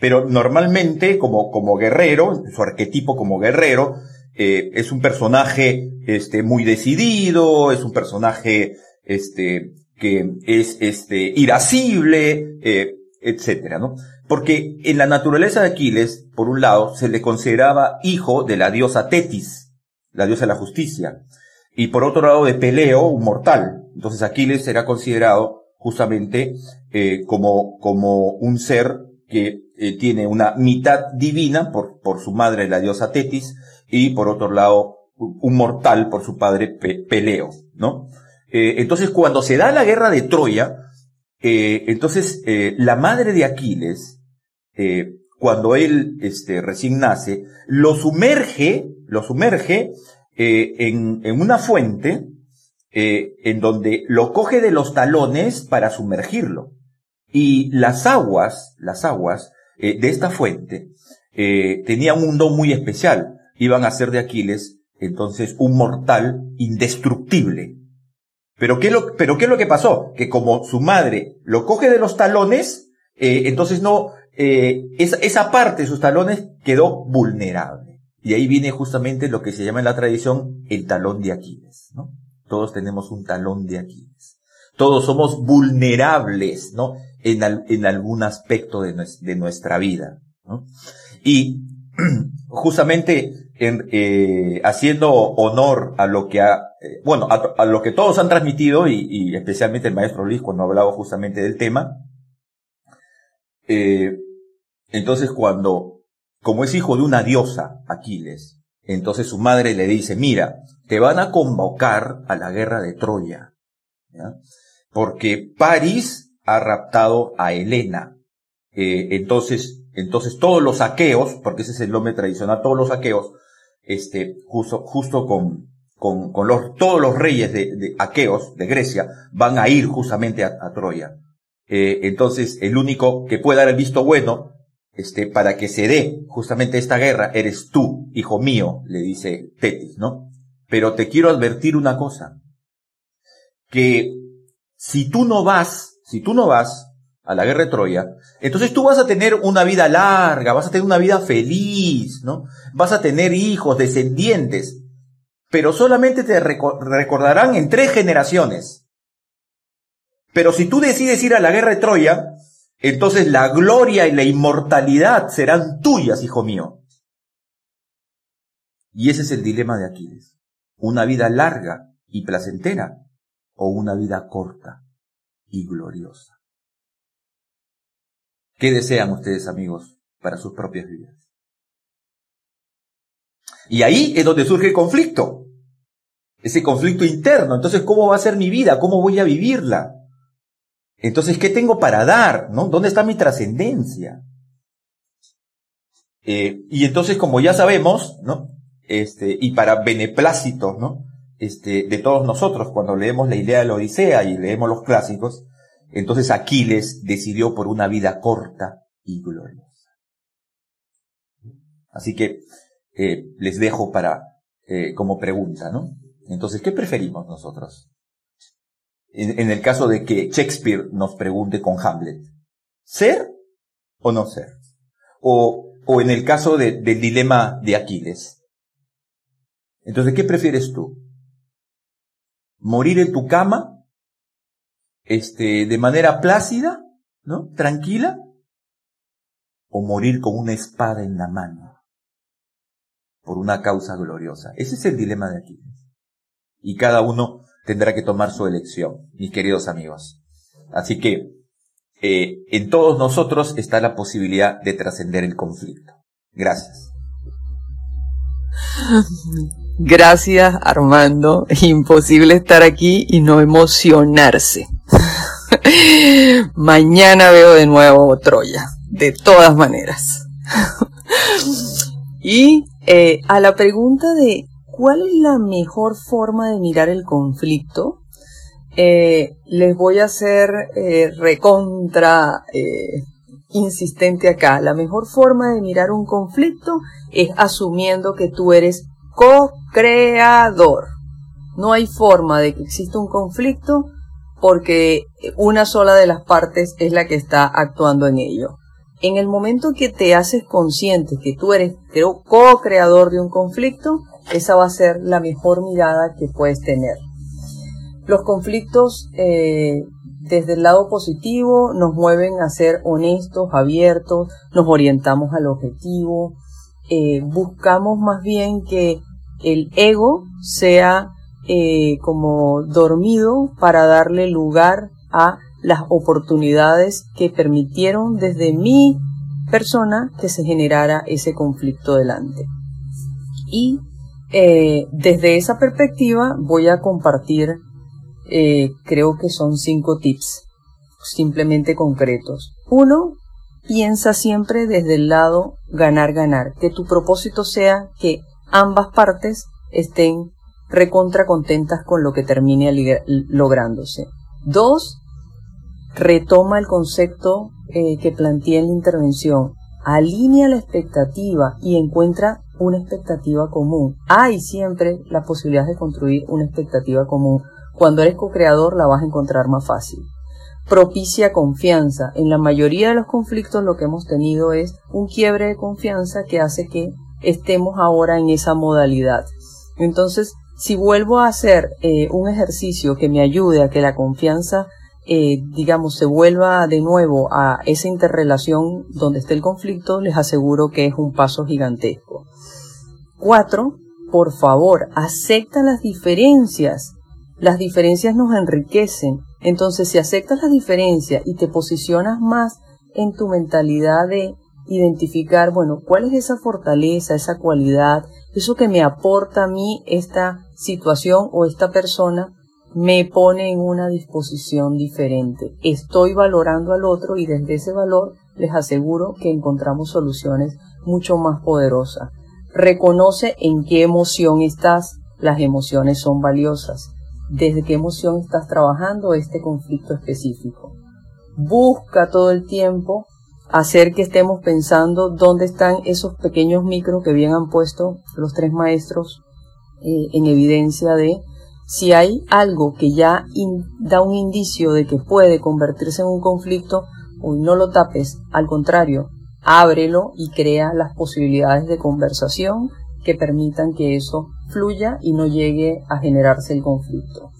Pero normalmente, como, como guerrero, su arquetipo como guerrero, eh, es un personaje este, muy decidido, es un personaje este, que es este, irascible, eh, etcétera, ¿no? Porque en la naturaleza de Aquiles, por un lado, se le consideraba hijo de la diosa Tetis, la diosa de la justicia, y por otro lado de Peleo, un mortal. Entonces Aquiles era considerado justamente eh, como, como un ser que eh, tiene una mitad divina por, por su madre, la diosa Tetis, y por otro lado, un mortal por su padre Peleo, ¿no? Eh, entonces, cuando se da la guerra de Troya, eh, entonces la madre de Aquiles, cuando él este, recién nace, lo sumerge, lo sumerge en, en, una fuente, en donde lo coge de los talones para sumergirlo. Y las aguas, las aguas eh, de esta fuente eh, tenían un don muy especial. Iban a ser de Aquiles, entonces, un mortal indestructible. Pero ¿qué, lo, pero ¿qué es lo que pasó? Que como su madre lo coge de los talones, eh, entonces no, esa, esa parte de sus talones quedó vulnerable. Y ahí viene justamente lo que se llama en la tradición el talón de Aquiles, ¿no? Todos tenemos un talón de Aquiles. Todos somos vulnerables, ¿no? En, en algún aspecto de, de nuestra vida. ¿no? Y justamente en, eh, haciendo honor a lo que ha, eh, bueno, a, lo que todos han transmitido y, especialmente el maestro Luis cuando hablaba justamente del tema, eh, entonces cuando, como es hijo de una diosa, Aquiles, entonces su madre le dice, mira, te van a convocar a la guerra de Troya, ¿ya? porque París ha raptado a Helena. Eh, entonces, entonces todos los aqueos, porque ese es el nombre tradicional, todos los aqueos, este, justo, justo con, con, con los, todos los reyes de, de, aqueos de Grecia van a ir justamente a, Troya. Eh, entonces, el único que puede dar el visto bueno, este, para que se dé justamente esta guerra, eres tú, hijo mío, le dice Tetis, ¿no? Pero te quiero advertir una cosa, que si tú no vas si tú no vas a la guerra de Troya, entonces tú vas a tener una vida larga, vas a tener una vida feliz, ¿no? Vas a tener hijos, descendientes, pero solamente te recordarán en tres generaciones. Pero si tú decides ir a la guerra de Troya, entonces la gloria y la inmortalidad serán tuyas, hijo mío. Y ese es el dilema de Aquiles. Una vida larga y placentera o una vida corta y gloriosa. ¿Qué desean ustedes, amigos, para sus propias vidas? Y ahí es donde surge el conflicto. Ese conflicto interno. Entonces, ¿cómo va a ser mi vida? ¿Cómo voy a vivirla? Entonces, ¿qué tengo para dar? ¿Dónde está mi trascendencia? Eh, y entonces, como ya sabemos, ¿no? Este, y para beneplácito, ¿no? Este, de todos nosotros cuando leemos la idea de la Odisea y leemos los clásicos, entonces Aquiles decidió por una vida corta y gloriosa. Así que eh, les dejo para eh, como pregunta, ¿no? Entonces, ¿qué preferimos nosotros? En, el caso de que Shakespeare nos pregunte con Hamlet, ¿ser o no ser? O, o en el caso de, del dilema de Aquiles. Entonces, ¿qué prefieres tú? Morir en tu cama, este, de manera plácida, ¿no? Tranquila, o morir con una espada en la mano, por una causa gloriosa. Ese es el dilema de aquí. Y cada uno tendrá que tomar su elección, mis queridos amigos. Así que, eh, en todos nosotros está la posibilidad de trascender el conflicto. Gracias. Gracias Armando, imposible estar aquí y no emocionarse. Mañana veo de nuevo Troya, de todas maneras. y eh, a la pregunta de cuál es la mejor forma de mirar el conflicto, eh, les voy a hacer eh, recontra insistente acá. La mejor forma de mirar un conflicto es asumiendo que tú eres co-creador. No hay forma de que exista un conflicto porque una sola de las partes es la que está actuando en ello. En el momento que te haces consciente que tú eres co-creador de un conflicto, esa va a ser la mejor mirada que puedes tener. Los conflictos eh, desde el lado positivo nos mueven a ser honestos, abiertos, nos orientamos al objetivo, eh, buscamos más bien que el ego sea eh, como dormido para darle lugar a las oportunidades que permitieron desde mi persona que se generara ese conflicto delante. Y eh, desde esa perspectiva voy a compartir, creo que son cinco tips, simplemente concretos. Uno, piensa siempre desde el lado ganar-ganar, que tu propósito sea que ambas partes estén recontra contentas con lo que termine lográndose. Dos, retoma el concepto eh, que planteé en la intervención, alinea la expectativa y encuentra una expectativa común. Hay siempre la posibilidad de construir una expectativa común. Cuando eres co-creador la vas a encontrar más fácil. Propicia confianza. En la mayoría de los conflictos lo que hemos tenido es un quiebre de confianza que hace que estemos ahora en esa modalidad. Entonces, si vuelvo a hacer eh, un ejercicio que me ayude a que la confianza eh, digamos, se vuelva de nuevo a esa interrelación donde esté el conflicto, les aseguro que es un paso gigantesco. Cuatro, por favor, acepta las diferencias. Las diferencias nos enriquecen. Entonces, si aceptas las diferencias y te posicionas más en tu mentalidad de identificar, bueno, cuál es esa fortaleza, esa cualidad, eso que me aporta a mí esta situación o esta persona, me pone en una disposición diferente. Estoy valorando al otro y desde ese valor les aseguro que encontramos soluciones mucho más poderosas. Reconoce en qué emoción estás. Las emociones son valiosas. Desde qué emoción estás trabajando este conflicto específico. Busca todo el tiempo hacer que estemos pensando dónde están esos pequeños micros que bien han puesto los tres maestros eh, en evidencia de si hay algo que ya da un indicio de que puede convertirse en un conflicto, no lo tapes, al contrario, ábrelo y crea las posibilidades de conversación que permitan que eso fluya y no llegue a generarse el conflicto.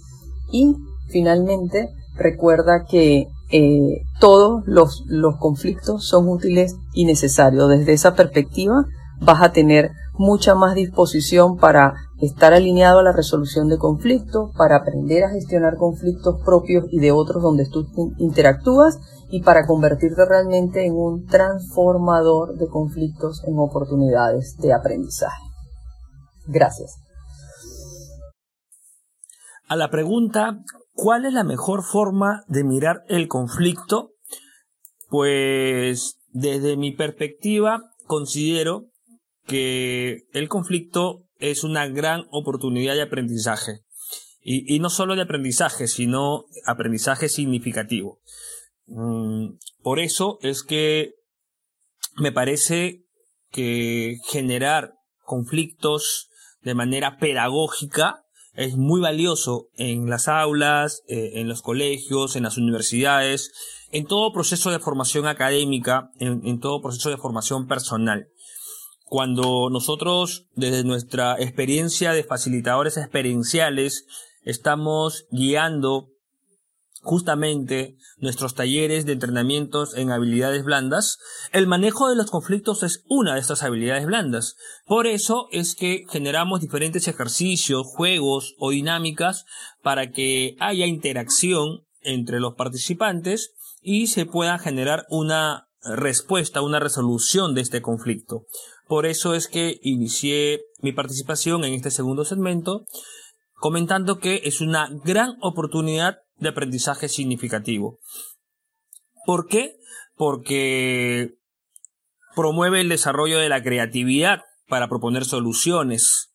Y finalmente, recuerda que eh, todos los, los conflictos son útiles y necesarios. Desde esa perspectiva vas a tener mucha más disposición para estar alineado a la resolución de conflictos, para aprender a gestionar conflictos propios y de otros donde tú interactúas y para convertirte realmente en un transformador de conflictos en oportunidades de aprendizaje. Gracias. A la pregunta, ¿cuál es la mejor forma de mirar el conflicto? Pues desde mi perspectiva considero que el conflicto es una gran oportunidad de aprendizaje. Y, no solo de aprendizaje, sino aprendizaje significativo. Mm, por eso es que me parece que generar conflictos de manera pedagógica es muy valioso en las aulas, eh, en los colegios, en las universidades, en todo proceso de formación académica, en todo proceso de formación personal. Cuando nosotros, desde nuestra experiencia de facilitadores experienciales, estamos guiando justamente nuestros talleres de entrenamientos en habilidades blandas, el manejo de los conflictos es una de estas habilidades blandas. Por eso es que generamos diferentes ejercicios, juegos o dinámicas para que haya interacción entre los participantes y se pueda generar una respuesta, una resolución de este conflicto. Por eso es que inicié mi participación en este segundo segmento comentando que es una gran oportunidad de aprendizaje significativo. ¿Por qué? Porque promueve el desarrollo de la creatividad para proponer soluciones.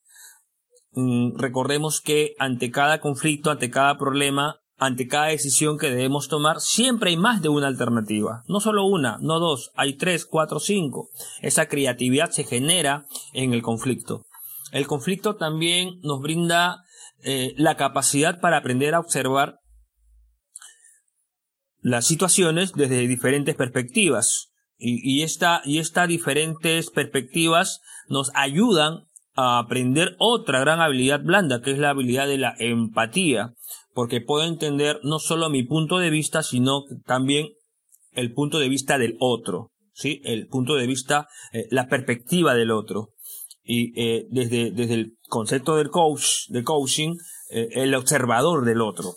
Mm, recordemos que ante cada conflicto, ante cada problema, ante cada decisión que debemos tomar, siempre hay más de una alternativa. No solo una, no dos, hay tres, cuatro, cinco. Esa creatividad se genera en el conflicto. El conflicto también nos brinda eh, la capacidad para aprender a observar las situaciones desde diferentes perspectivas. Y, esta, y estas diferentes perspectivas nos ayudan a aprender otra gran habilidad blanda, que es la habilidad de la empatía, porque puedo entender no solo mi punto de vista, sino también el punto de vista del otro, ¿sí? El punto de vista, eh, la perspectiva del otro. Y eh, desde, desde el concepto del coach, de coaching, eh, el observador del otro.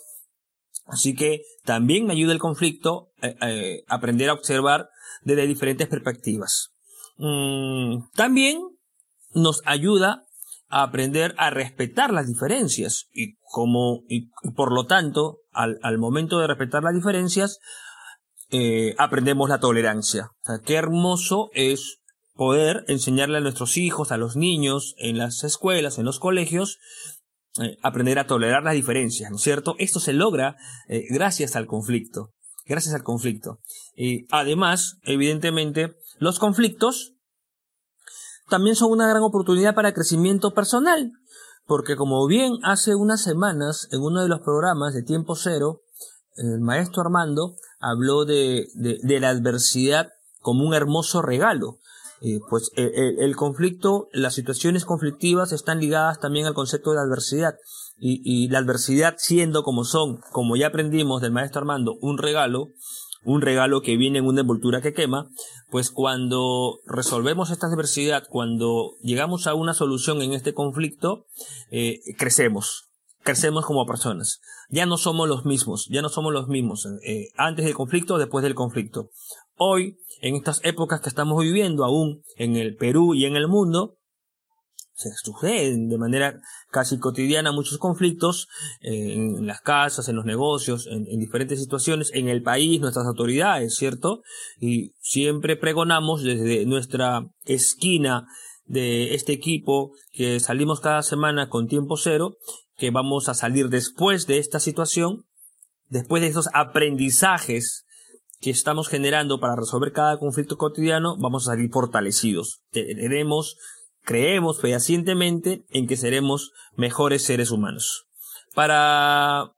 Así que también me ayuda el conflicto eh, aprender a observar desde diferentes perspectivas. Mm, también nos ayuda a aprender a respetar las diferencias y como y por lo tanto al, al momento de respetar las diferencias aprendemos la tolerancia. qué hermoso es poder enseñarle a nuestros hijos, a los niños, en las escuelas, en los colegios, eh, aprender a tolerar las diferencias, ¿no es cierto? Esto se logra eh, gracias al conflicto, gracias al conflicto. Y además, evidentemente, los conflictos también son una gran oportunidad para crecimiento personal, porque como bien hace unas semanas en uno de los programas de Tiempo Cero, el maestro Armando habló de, de la adversidad como un hermoso regalo. Eh, pues eh, eh, el conflicto, las situaciones conflictivas están ligadas también al concepto de adversidad. Y, la adversidad siendo como son, como ya aprendimos del maestro Armando, un regalo, un regalo que viene en una envoltura que quema, pues cuando resolvemos esta adversidad, cuando llegamos a una solución en este conflicto, crecemos, crecemos como personas. Ya no somos los mismos, ya no somos los mismos antes del conflicto después del conflicto. Hoy, en estas épocas que estamos viviendo aún en el Perú y en el mundo, se suceden de manera casi cotidiana muchos conflictos eh, en las casas, en los negocios, en, diferentes situaciones, en el país, nuestras autoridades, ¿cierto? Y siempre pregonamos desde nuestra esquina de este equipo que salimos cada semana con tiempo cero, que vamos a salir después de esta situación, después de esos aprendizajes que estamos generando para resolver cada conflicto cotidiano, vamos a salir fortalecidos. Tenemos, creemos fehacientemente en que seremos mejores seres humanos. Para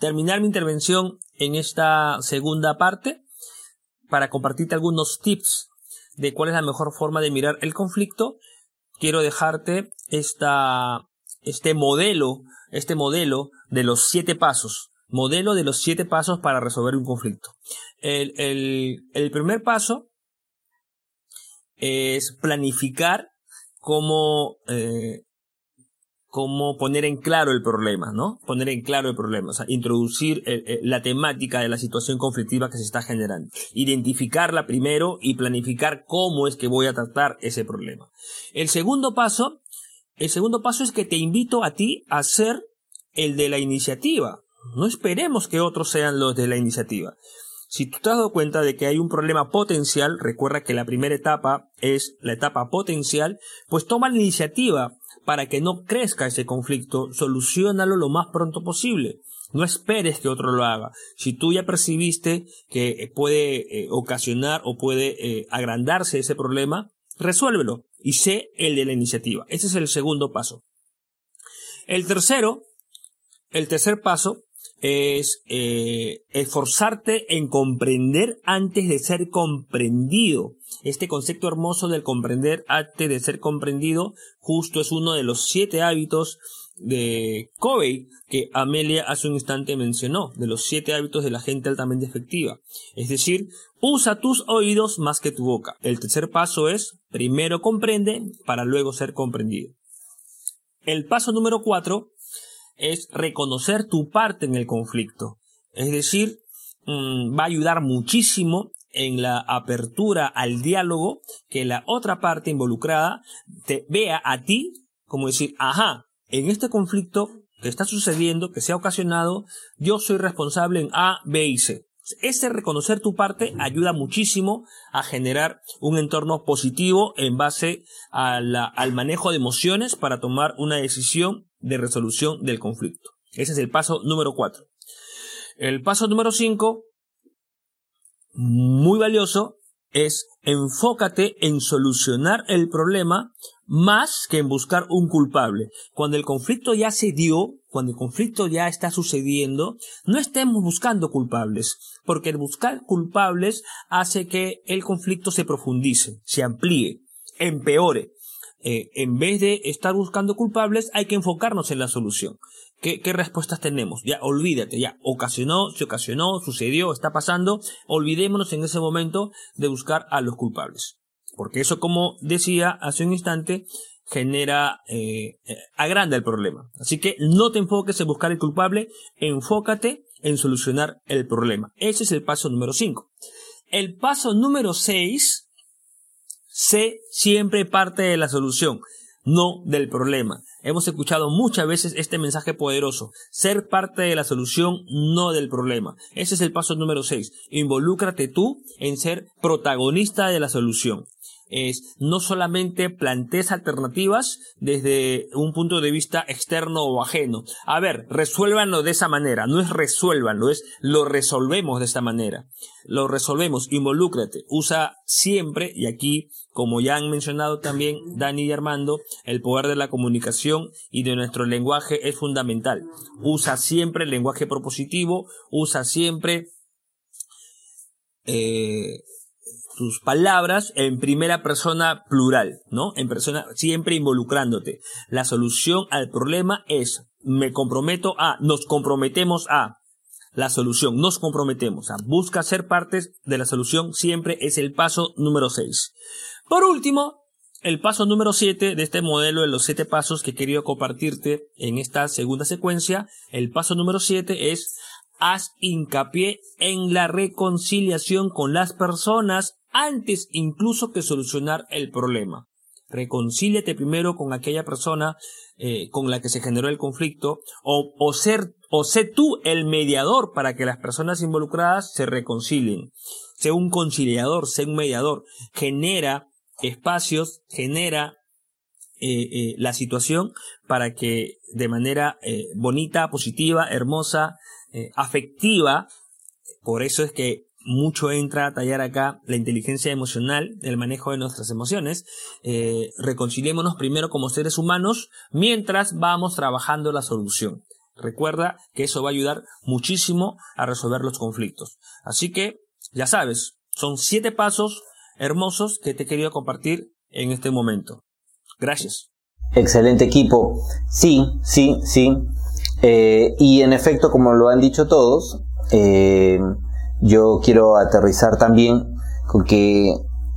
terminar mi intervención en esta segunda parte, para compartirte algunos tips de cuál es la mejor forma de mirar el conflicto, quiero dejarte esta, este modelo, este modelo de los siete pasos modelo de los siete pasos para resolver un conflicto. El, el, primer paso es planificar cómo, eh, cómo poner en claro el problema, ¿no? Poner en claro el problema, o sea, introducir eh, eh, la temática de la situación conflictiva que se está generando. Identificarla primero y planificar cómo es que voy a tratar ese problema. El segundo paso, el segundo paso es que te invito a ti a ser el de la iniciativa. No esperemos que otros sean los de la iniciativa. Si tú te has dado cuenta de que hay un problema potencial, recuerda que la primera etapa es la etapa potencial, pues toma la iniciativa para que no crezca ese conflicto, solucionalo lo más pronto posible. No esperes que otro lo haga. Si tú ya percibiste que puede eh, ocasionar o puede eh, agrandarse ese problema, resuélvelo y sé el de la iniciativa. Ese es el segundo paso. El tercero, el tercer paso es eh, esforzarte en comprender antes de ser comprendido. Este concepto hermoso del comprender antes de ser comprendido justo es uno de los siete hábitos de Covey que Amelia hace un instante mencionó, de los siete hábitos de la gente altamente efectiva. Es decir, usa tus oídos más que tu boca. El tercer paso es, primero comprende para luego ser comprendido. El paso número cuatro es reconocer tu parte en el conflicto. Es decir, mm, va a ayudar muchísimo en la apertura al diálogo que la otra parte involucrada te vea a ti como decir, ajá, en este conflicto que está sucediendo, que se ha ocasionado, yo soy responsable en A, B y C. Ese reconocer tu parte ayuda muchísimo a generar un entorno positivo en base al manejo de emociones para tomar una decisión de resolución del conflicto. Ese es el paso número cuatro. El paso número cinco, muy valioso, es enfócate en solucionar el problema más que en buscar un culpable. Cuando el conflicto ya se dio, cuando el conflicto ya está sucediendo, no estemos buscando culpables, porque el buscar culpables hace que el conflicto se profundice, se amplíe, empeore. Eh, en vez de estar buscando culpables, hay que enfocarnos en la solución. ¿Qué, ¿Qué, respuestas tenemos? Ya, olvídate, ya, ocasionó, se ocasionó, sucedió, está pasando, olvidémonos en ese momento de buscar a los culpables. Porque eso, como decía hace un instante, genera, eh, eh, agranda el problema. Así que no te enfoques en buscar el culpable, enfócate en solucionar el problema. Ese es el paso número 5. El paso número 6, sé siempre parte de la solución, no del problema. Hemos escuchado muchas veces este mensaje poderoso, ser parte de la solución, no del problema. Ese es el paso número 6. Involúcrate tú en ser protagonista de la solución es no solamente plantees alternativas desde un punto de vista externo o ajeno. A ver, resuélvanlo de esa manera. No es resuélvanlo, es lo resolvemos de esta manera. Lo resolvemos, involúcrate. Usa siempre, y aquí, como ya han mencionado también Dani y Armando, el poder de la comunicación y de nuestro lenguaje es fundamental. Usa siempre el lenguaje propositivo, usa siempre eh, tus palabras en primera persona plural, ¿no? En persona, siempre involucrándote. La solución al problema es, me comprometo a, nos comprometemos a. La solución, nos comprometemos a. Busca ser partes de la solución, siempre es el paso número 6. Por último, el paso número 7 de este modelo de los 7 pasos que he querido compartirte en esta segunda secuencia, el paso número 7 es haz hincapié en la reconciliación con las personas antes incluso que solucionar el problema. Reconcíliate primero con aquella persona eh, con la que se generó el conflicto o, ser, o sé tú el mediador para que las personas involucradas se reconcilien. Sé un conciliador, sé un mediador. Genera espacios, genera eh, eh, la situación para que de manera bonita, positiva, hermosa, afectiva, por eso es que mucho entra a tallar acá la inteligencia emocional, el manejo de nuestras emociones. Eh, reconciliémonos primero como seres humanos mientras vamos trabajando la solución. Recuerda que eso va a ayudar muchísimo a resolver los conflictos. Así que, ya sabes, son siete pasos hermosos que te he querido compartir en este momento. Gracias. Excelente equipo. Sí, sí, sí. Eh, y en efecto, como lo han dicho todos, eh, yo quiero aterrizar también con que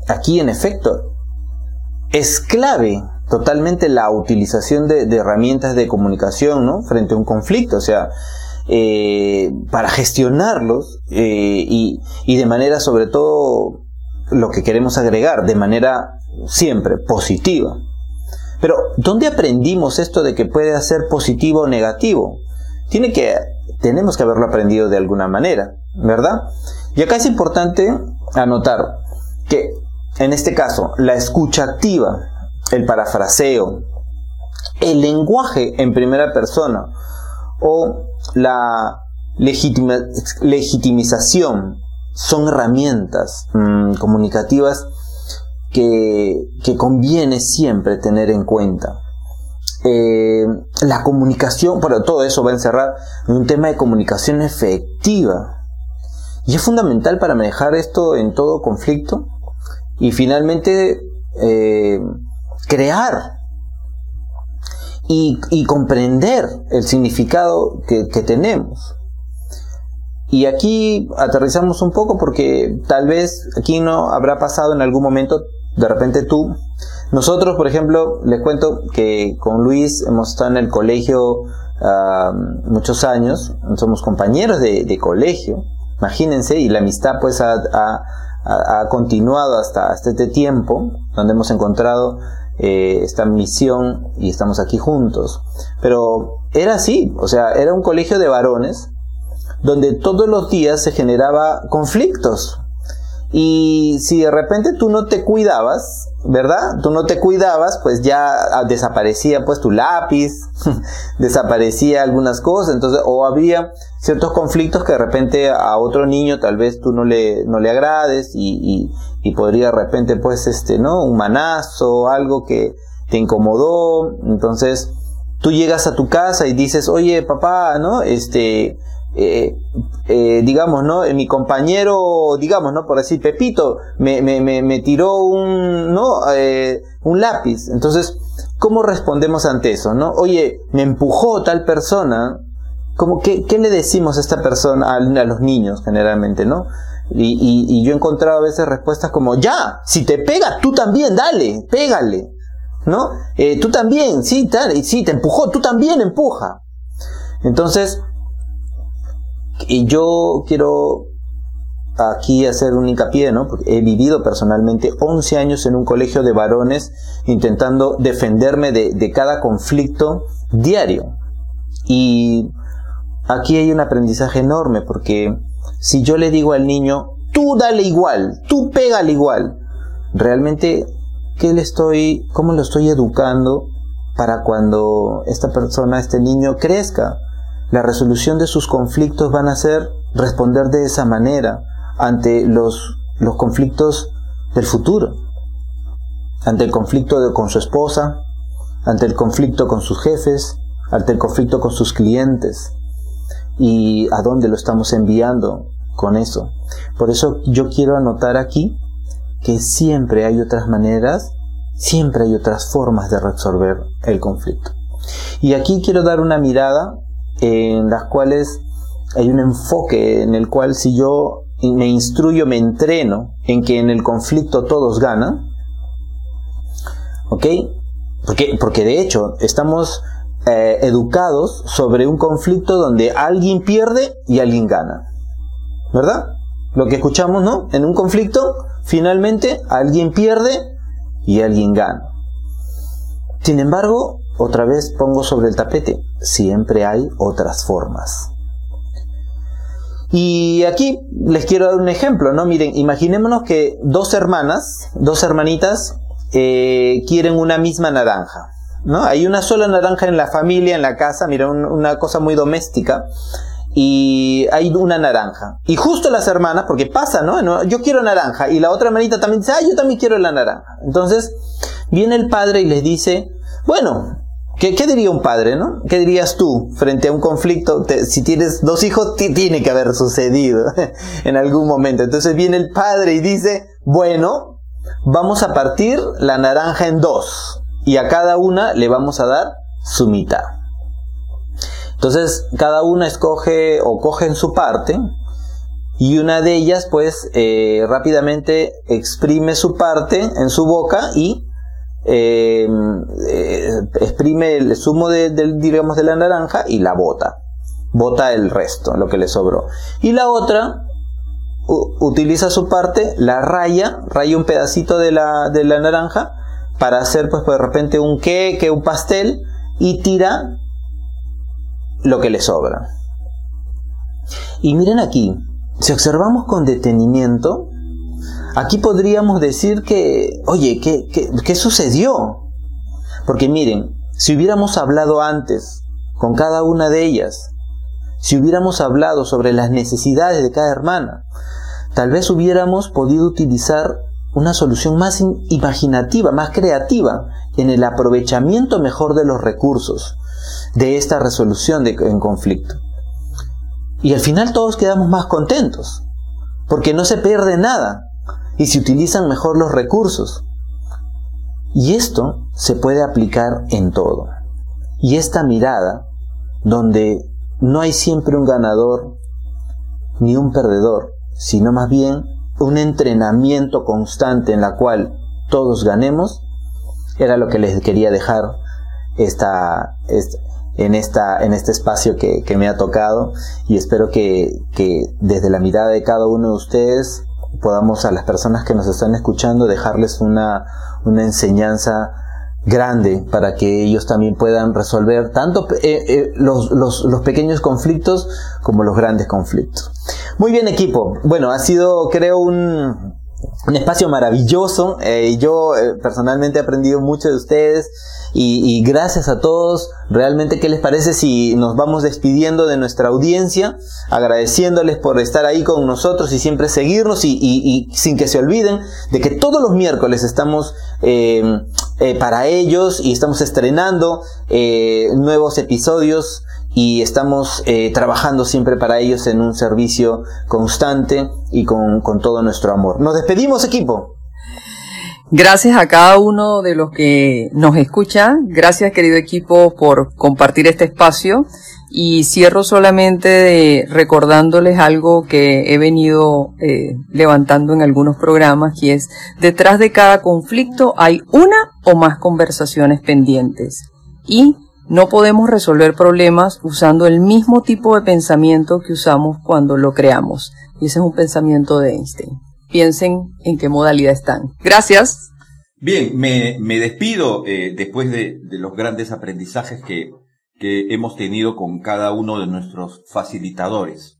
aquí en efecto es clave totalmente la utilización de, herramientas de comunicación frente a un conflicto, o sea, eh, para gestionarlos eh, y, y de manera sobre todo lo que queremos agregar, de manera siempre positiva. Pero, ¿dónde aprendimos esto de que puede ser positivo o negativo? Tiene que, tenemos que haberlo aprendido de alguna manera. ¿Verdad? Y acá es importante anotar que en este caso la escucha activa, el parafraseo, el lenguaje en primera persona o la legitimización son herramientas mm, comunicativas que, conviene siempre tener en cuenta. Eh, la comunicación, pero todo eso va a encerrar en un tema de comunicación efectiva, y es fundamental para manejar esto en todo conflicto y finalmente eh, crear y, comprender el significado que, tenemos. Y aquí aterrizamos un poco porque tal vez aquí no habrá pasado en algún momento, de repente tú. Nosotros, por ejemplo, les cuento que con Luis hemos estado en el colegio ah, muchos años, somos compañeros de colegio Imagínense, y la amistad pues ha, ha, continuado hasta, hasta este tiempo, donde hemos encontrado eh, esta misión y estamos aquí juntos. Pero era así, o sea, era un colegio de varones donde todos los días se generaba conflictos. Y si de repente tú no te cuidabas, ¿verdad? Tú no te cuidabas, pues ya ah, desaparecía pues tu lápiz, desaparecía algunas cosas, entonces, o había ciertos conflictos que de repente a otro niño tal vez tú no le, no le agrades y, y, podría de repente pues este, ¿no? Un manazo, algo que te incomodó, entonces tú llegas a tu casa y dices, oye papá, ¿no? Este, eh, eh, digamos, ¿no? Mi compañero, digamos, ¿no? Por decir, Pepito, me, me, me, tiró un, ¿no? Eh, un lápiz. Entonces, ¿cómo respondemos ante eso, no? Oye, me empujó tal persona. ¿Cómo, qué, qué le decimos a esta persona, a, los niños generalmente, no? Y, y, y, yo he encontrado a veces respuestas como, ya, si te pega, tú también, dale, pégale, ¿no? Eh, tú también, sí, tal, sí, te empujó, tú también empuja. Entonces, y yo quiero aquí hacer un hincapié, ¿no? Porque he vivido personalmente 11 años en un colegio de varones intentando defenderme de, de cada conflicto diario. Y aquí hay un aprendizaje enorme porque si yo le digo al niño, tú dale igual, tú pégale igual, realmente, ¿qué le estoy, cómo lo estoy educando para cuando esta persona, este niño crezca? La resolución de sus conflictos van a ser responder de esa manera ante los, los conflictos del futuro, ante el conflicto con su esposa, ante el conflicto con sus jefes, ante el conflicto con sus clientes y a dónde lo estamos enviando con eso. Por eso yo quiero anotar aquí que siempre hay otras maneras, siempre hay otras formas de resolver el conflicto. Y aquí quiero dar una mirada en las cuales hay un enfoque en el cual si yo me instruyo, me entreno en que en el conflicto todos ganan, ¿ok? Porque, porque de hecho estamos eh, educados sobre un conflicto donde alguien pierde y alguien gana, ¿verdad? Lo que escuchamos, ¿no? En un conflicto, finalmente alguien pierde y alguien gana. Sin embargo, otra vez pongo sobre el tapete, siempre hay otras formas. Y aquí les quiero dar un ejemplo, ¿no? Miren, imaginémonos que dos hermanas, dos hermanitas, eh, quieren una misma naranja, ¿no? Hay una sola naranja en la familia, en la casa, mira, una cosa muy doméstica, y hay una naranja. Y justo las hermanas, porque pasa, ¿no? Yo quiero naranja, y la otra hermanita también dice, ah, yo también quiero la naranja. Entonces, viene el padre y les dice, bueno, ¿Qué, diría un padre, no? ¿Qué dirías tú frente a un conflicto? si tienes dos hijos, tiene que haber sucedido en algún momento. Entonces viene el padre y dice, bueno, vamos a partir la naranja en dos y a cada una le vamos a dar su mitad. Entonces cada una escoge o coge en su parte y una de ellas pues eh, rápidamente exprime su parte en su boca y Em, eh, exprime el zumo de, digamos, de la naranja y la bota. Bota el resto, lo que le sobró. Y la otra utiliza su parte, la raya, raya un pedacito de la, de la naranja para hacer pues de repente un queque, un pastel y tira lo que le sobra. Y miren aquí, si observamos con detenimiento, Aquí podríamos decir que, oye, ¿qué, sucedió? Porque miren, si hubiéramos hablado antes con cada una de ellas, si hubiéramos hablado sobre las necesidades de cada hermana, tal vez hubiéramos podido utilizar una solución más imaginativa, más creativa en el aprovechamiento mejor de los recursos de esta resolución de, en conflicto. Y al final todos quedamos más contentos, porque no se pierde nada, y se utilizan mejor los recursos. Y esto se puede aplicar en todo. Y esta mirada, donde no hay siempre un ganador ni un perdedor, sino más bien un entrenamiento constante en la cual todos ganemos, era lo que les quería dejar esta, en, esta, en este espacio que, me ha tocado y espero que, que desde la mirada de cada uno de ustedes podamos a las personas que nos están escuchando dejarles una, una enseñanza grande para que ellos también puedan resolver tanto eh, eh, los, los, los, pequeños conflictos como los grandes conflictos. Muy bien equipo, bueno, ha sido creo un, un espacio maravilloso. Eh, yo eh, personalmente he aprendido mucho de ustedes y, gracias a todos. Realmente, ¿qué les parece si nos vamos despidiendo de nuestra audiencia? Agradeciéndoles por estar ahí con nosotros y siempre seguirnos y, sin que se olviden de que todos los miércoles estamos eh, para ellos y estamos estrenando nuevos episodios y estamos eh, trabajando siempre para ellos en un servicio constante y con, con todo nuestro amor. Nos despedimos equipo. Gracias a cada uno de los que nos escucha. Gracias querido equipo por compartir este espacio. Y cierro solamente recordándoles algo que he venido eh, levantando en algunos programas, y es, detrás de cada conflicto hay una o más conversaciones pendientes. Y no podemos resolver problemas usando el mismo tipo de pensamiento que usamos cuando lo creamos. Y ese es un pensamiento de Einstein. Piensen en qué modalidad están. Gracias. Bien, me, despido eh, después de, los grandes aprendizajes que, hemos tenido con cada uno de nuestros facilitadores.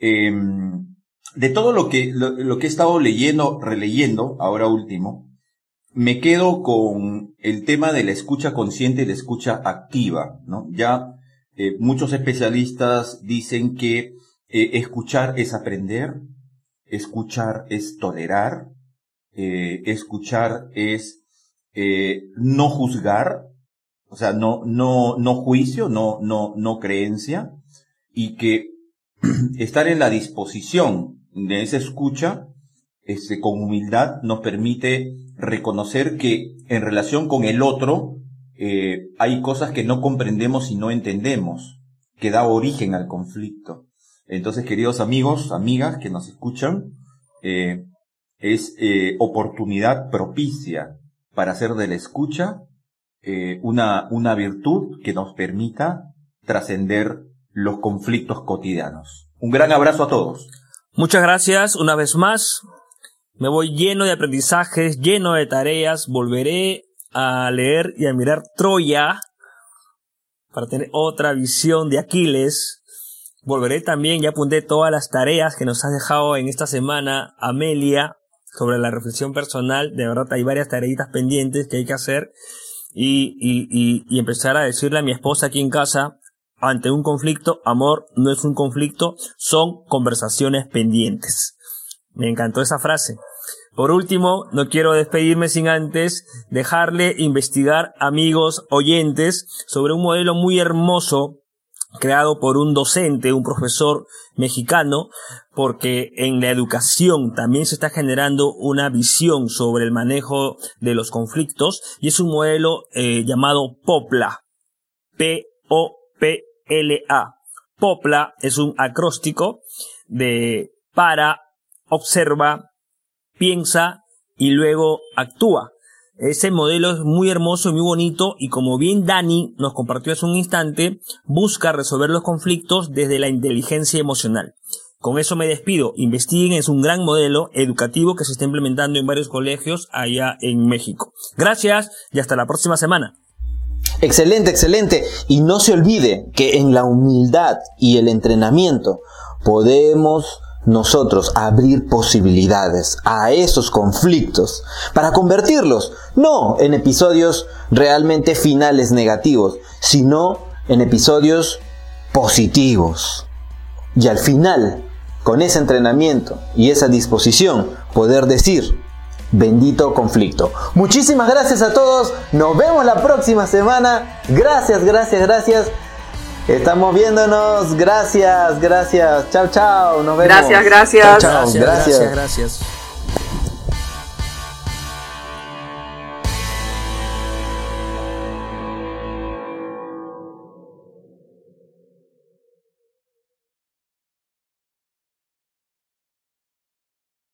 Em, de todo lo que, lo que he estado leyendo, releyendo, ahora último, me quedo con el tema de la escucha consciente y la escucha activa, ¿no? Ya eh, muchos especialistas dicen que eh, escuchar es aprender, escuchar es tolerar, eh, escuchar es no juzgar, o sea, no, no, no juicio, no, no, no creencia, y que estar en la disposición de esa escucha, este, con humildad, nos permite reconocer que en relación con el otro eh, hay cosas que no comprendemos y no entendemos, que da origen al conflicto. Entonces, queridos amigos, amigas que nos escuchan, eh, es eh, oportunidad propicia para hacer de la escucha una, una virtud que nos permita trascender los conflictos cotidianos. Un gran abrazo a todos. Muchas gracias una vez más. Me voy lleno de aprendizajes, lleno de tareas. Volveré a leer y a mirar Troya para tener otra visión de Aquiles. Volveré también, ya apunté todas las tareas que nos ha dejado en esta semana Amelia sobre la reflexión personal. De verdad hay varias tareitas pendientes que hay que hacer. Y, y empezar a decirle a mi esposa aquí en casa, ante un conflicto, amor no es un conflicto, son conversaciones pendientes. Me encantó esa frase. Por último, no quiero despedirme sin antes dejarle investigar amigos oyentes sobre un modelo muy hermoso creado por un docente, un profesor mexicano, porque en la educación también se está generando una visión sobre el manejo de los conflictos y es un modelo eh, llamado POPLA. P-O-P-L-A. POPLA es un acróstico de para, observa, piensa y luego actúa. Ese modelo es muy hermoso y muy bonito y como bien Dani nos compartió hace un instante, busca resolver los conflictos desde la inteligencia emocional. Con eso me despido. Investiguen, es un gran modelo educativo que se está implementando en varios colegios allá en México. Gracias y hasta la próxima semana. Excelente, excelente. Y no se olvide que en la humildad y el entrenamiento podemos nosotros abrir posibilidades a esos conflictos para convertirlos no en episodios realmente finales negativos, sino en episodios positivos. Y al final, con ese entrenamiento y esa disposición, poder decir, bendito conflicto. Muchísimas gracias a todos, nos vemos la próxima semana. Gracias, gracias, gracias. Estamos viéndonos. Gracias, gracias. Chao, chao. Nos vemos. Gracias, gracias. gracias. gracias. gracias.